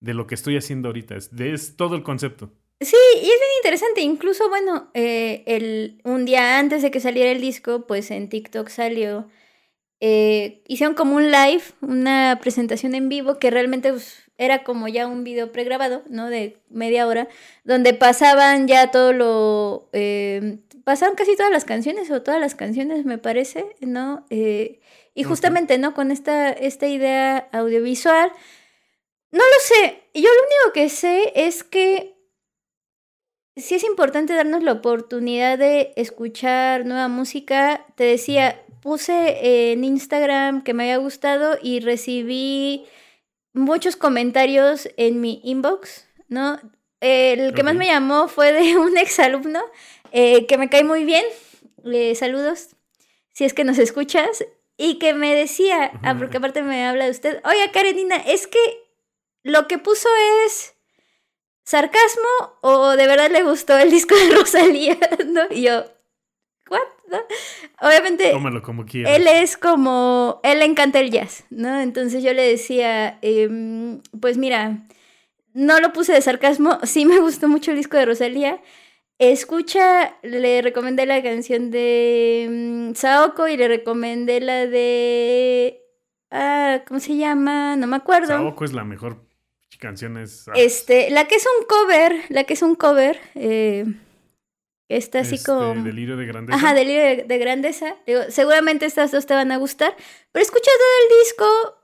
de lo que estoy haciendo ahorita. Es, de, es todo el concepto. Sí, y es bien interesante. Incluso, bueno, eh, el, un día antes de que saliera el disco, pues en TikTok salió. Eh, hicieron como un live, una presentación en vivo que realmente pues, era como ya un video pregrabado, ¿no? De media hora, donde pasaban ya todo lo... Eh, pasaban casi todas las canciones, o todas las canciones, me parece, ¿no? Eh, y justamente, ¿no? Con esta, esta idea audiovisual. No lo sé. Yo lo único que sé es que sí es importante darnos la oportunidad de escuchar nueva música. Te decía, puse en Instagram que me había gustado y recibí muchos comentarios en mi inbox, ¿no? El que más me llamó fue de un exalumno eh, que me cae muy bien. Eh, saludos, si es que nos escuchas. Y que me decía, ah, porque aparte me habla de usted, oye Karenina, es que lo que puso es sarcasmo o de verdad le gustó el disco de [LAUGHS] Rosalía, ¿no? Y yo, ¿what? ¿No? Obviamente Tómalo como quieras. él es como, él le encanta el jazz, ¿no? Entonces yo le decía, em, pues mira, no lo puse de sarcasmo, [LAUGHS] sí me gustó mucho el disco de Rosalía. Escucha, le recomendé la canción de mm, Saoko y le recomendé la de... Ah, ¿cómo se llama? No me acuerdo. Saoko es la mejor canción. Es, ah, Este, la que es un cover, la que es un cover, eh, está así este, como... Delirio de grandeza. Ajá, delirio de, de grandeza. Digo, seguramente estas dos te van a gustar. Pero escucha todo el disco.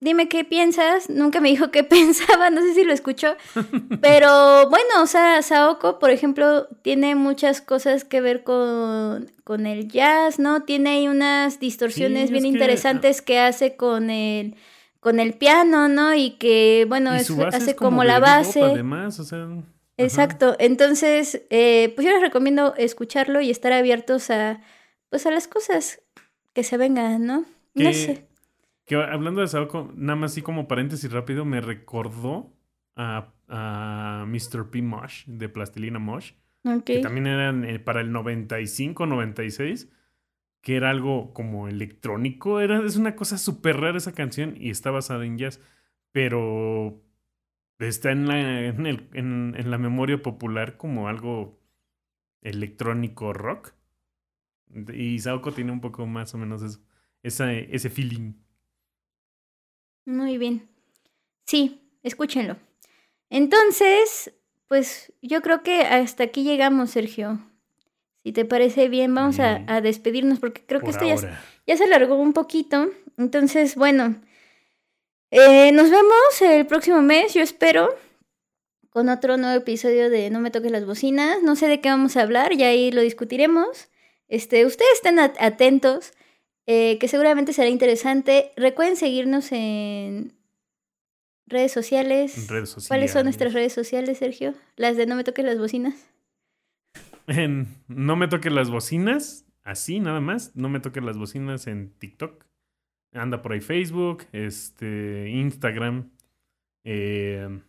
Dime qué piensas. Nunca me dijo qué [LAUGHS] pensaba, no sé si lo escuchó. Pero bueno, o sea, Saoko, por ejemplo, tiene muchas cosas que ver con, con el jazz, ¿no? Tiene ahí unas distorsiones Sí, bien que- interesantes que hace con el, con el piano, ¿no? Y que, bueno, Y es- hace como, la base. además, o sea. Exacto. Entonces, eh, pues yo les recomiendo escucharlo y estar abiertos a, pues a las cosas que se vengan, ¿no? No sé. Que hablando de Saoko, nada más así como paréntesis rápido, me recordó a, a Mr. P. Mosh de Plastilina Mosh, Ok. que también eran eh, para el 95, 96, que era algo como electrónico. Era, es una cosa súper rara esa canción y está basada en jazz, pero está en la, en, el- en- en la memoria popular como algo electrónico rock. Y Saoko tiene un poco más o menos eso, esa- ese feeling. Muy bien. Sí, escúchenlo. Entonces, pues yo creo que hasta aquí llegamos, Sergio. Si te parece bien, vamos a, Bien. a despedirnos porque creo que esto ya, ya se alargó un poquito. Entonces, bueno, eh, nos vemos el próximo mes, yo espero, con otro nuevo episodio de No me toques las bocinas. No sé de qué vamos a hablar, ya ahí lo discutiremos. Este, ustedes estén at- atentos, eh, que seguramente será interesante. Recuerden seguirnos en redes sociales. En redes sociales. ¿Cuáles son nuestras redes sociales, Sergio? Las de No me toques las bocinas. En no me toques las bocinas, así nada más. No me toques las bocinas en TikTok. Anda por ahí Facebook, este, Instagram, eh,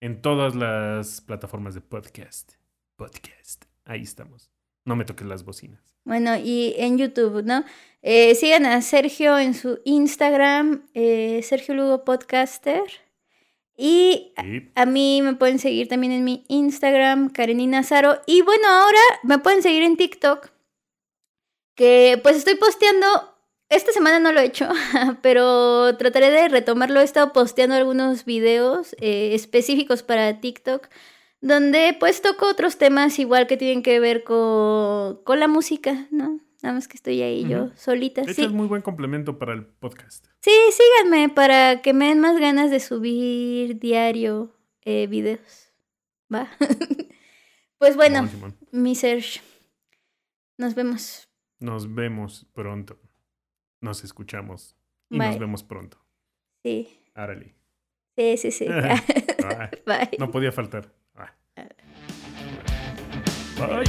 en todas las plataformas de podcast. Podcast. Ahí estamos. No me toques las bocinas. Bueno, y en YouTube, ¿no? Eh, sigan a Sergio en su Instagram, eh, Sergio Lugo Podcaster. Y a- Y a mí me pueden seguir también en mi Instagram, Karenina Zaro. Y bueno, ahora me pueden seguir en TikTok, que pues estoy posteando, esta semana no lo he hecho, [LAUGHS] pero trataré de retomarlo. He estado posteando algunos videos eh, específicos para TikTok, donde pues toco otros temas igual que tienen que ver con, con la música, ¿no? Nada más que estoy ahí yo solita. de hecho Sí. es muy buen complemento para el podcast. Sí, síganme para que me den más ganas de subir diario eh, videos. ¿Va? [LAUGHS] pues bueno, mi Serge. Nos vemos. Nos vemos pronto. Nos escuchamos. Y Bye. nos vemos pronto. Sí, Árale. sí, sí, sí. [LAUGHS] Bye. no podía faltar. Ah. Bye.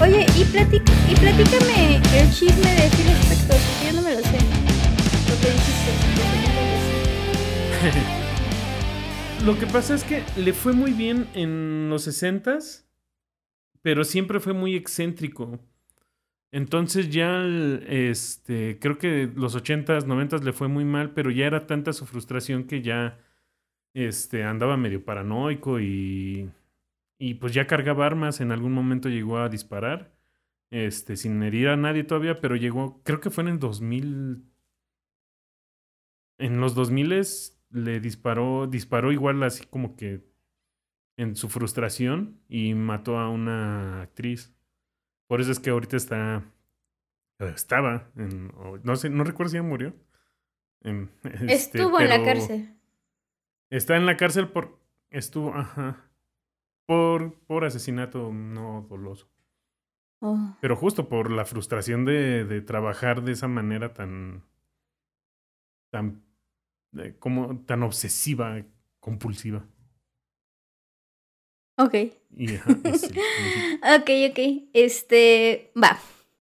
Oye, y, platic y platícame el chisme de Phil Spector, yo no me lo sé. Lo que dijiste. no lo sé. Lo que pasa es que le fue muy bien en los 60s, pero siempre fue muy excéntrico. Entonces ya, este, creo que los 80s, 90s le fue muy mal, pero ya era tanta su frustración que ya, este, andaba medio paranoico y, y pues ya cargaba armas. En algún momento llegó a disparar, este, sin herir a nadie todavía, pero llegó, creo que fue en el 2000, en los 2000 le disparó, disparó igual así como que en su frustración y mató a una actriz. Por eso es que ahorita está estaba, en, no sé, no recuerdo si ya murió. Em, [LAUGHS] este, Estuvo en la cárcel. Está en la cárcel por, estuvo, ajá, por, por asesinato no doloso. Oh. Pero justo por la frustración de, de trabajar de esa manera tan, tan, eh, como tan obsesiva, compulsiva. Ok. Y ajá, [LAUGHS] Ok, ok. Este, va.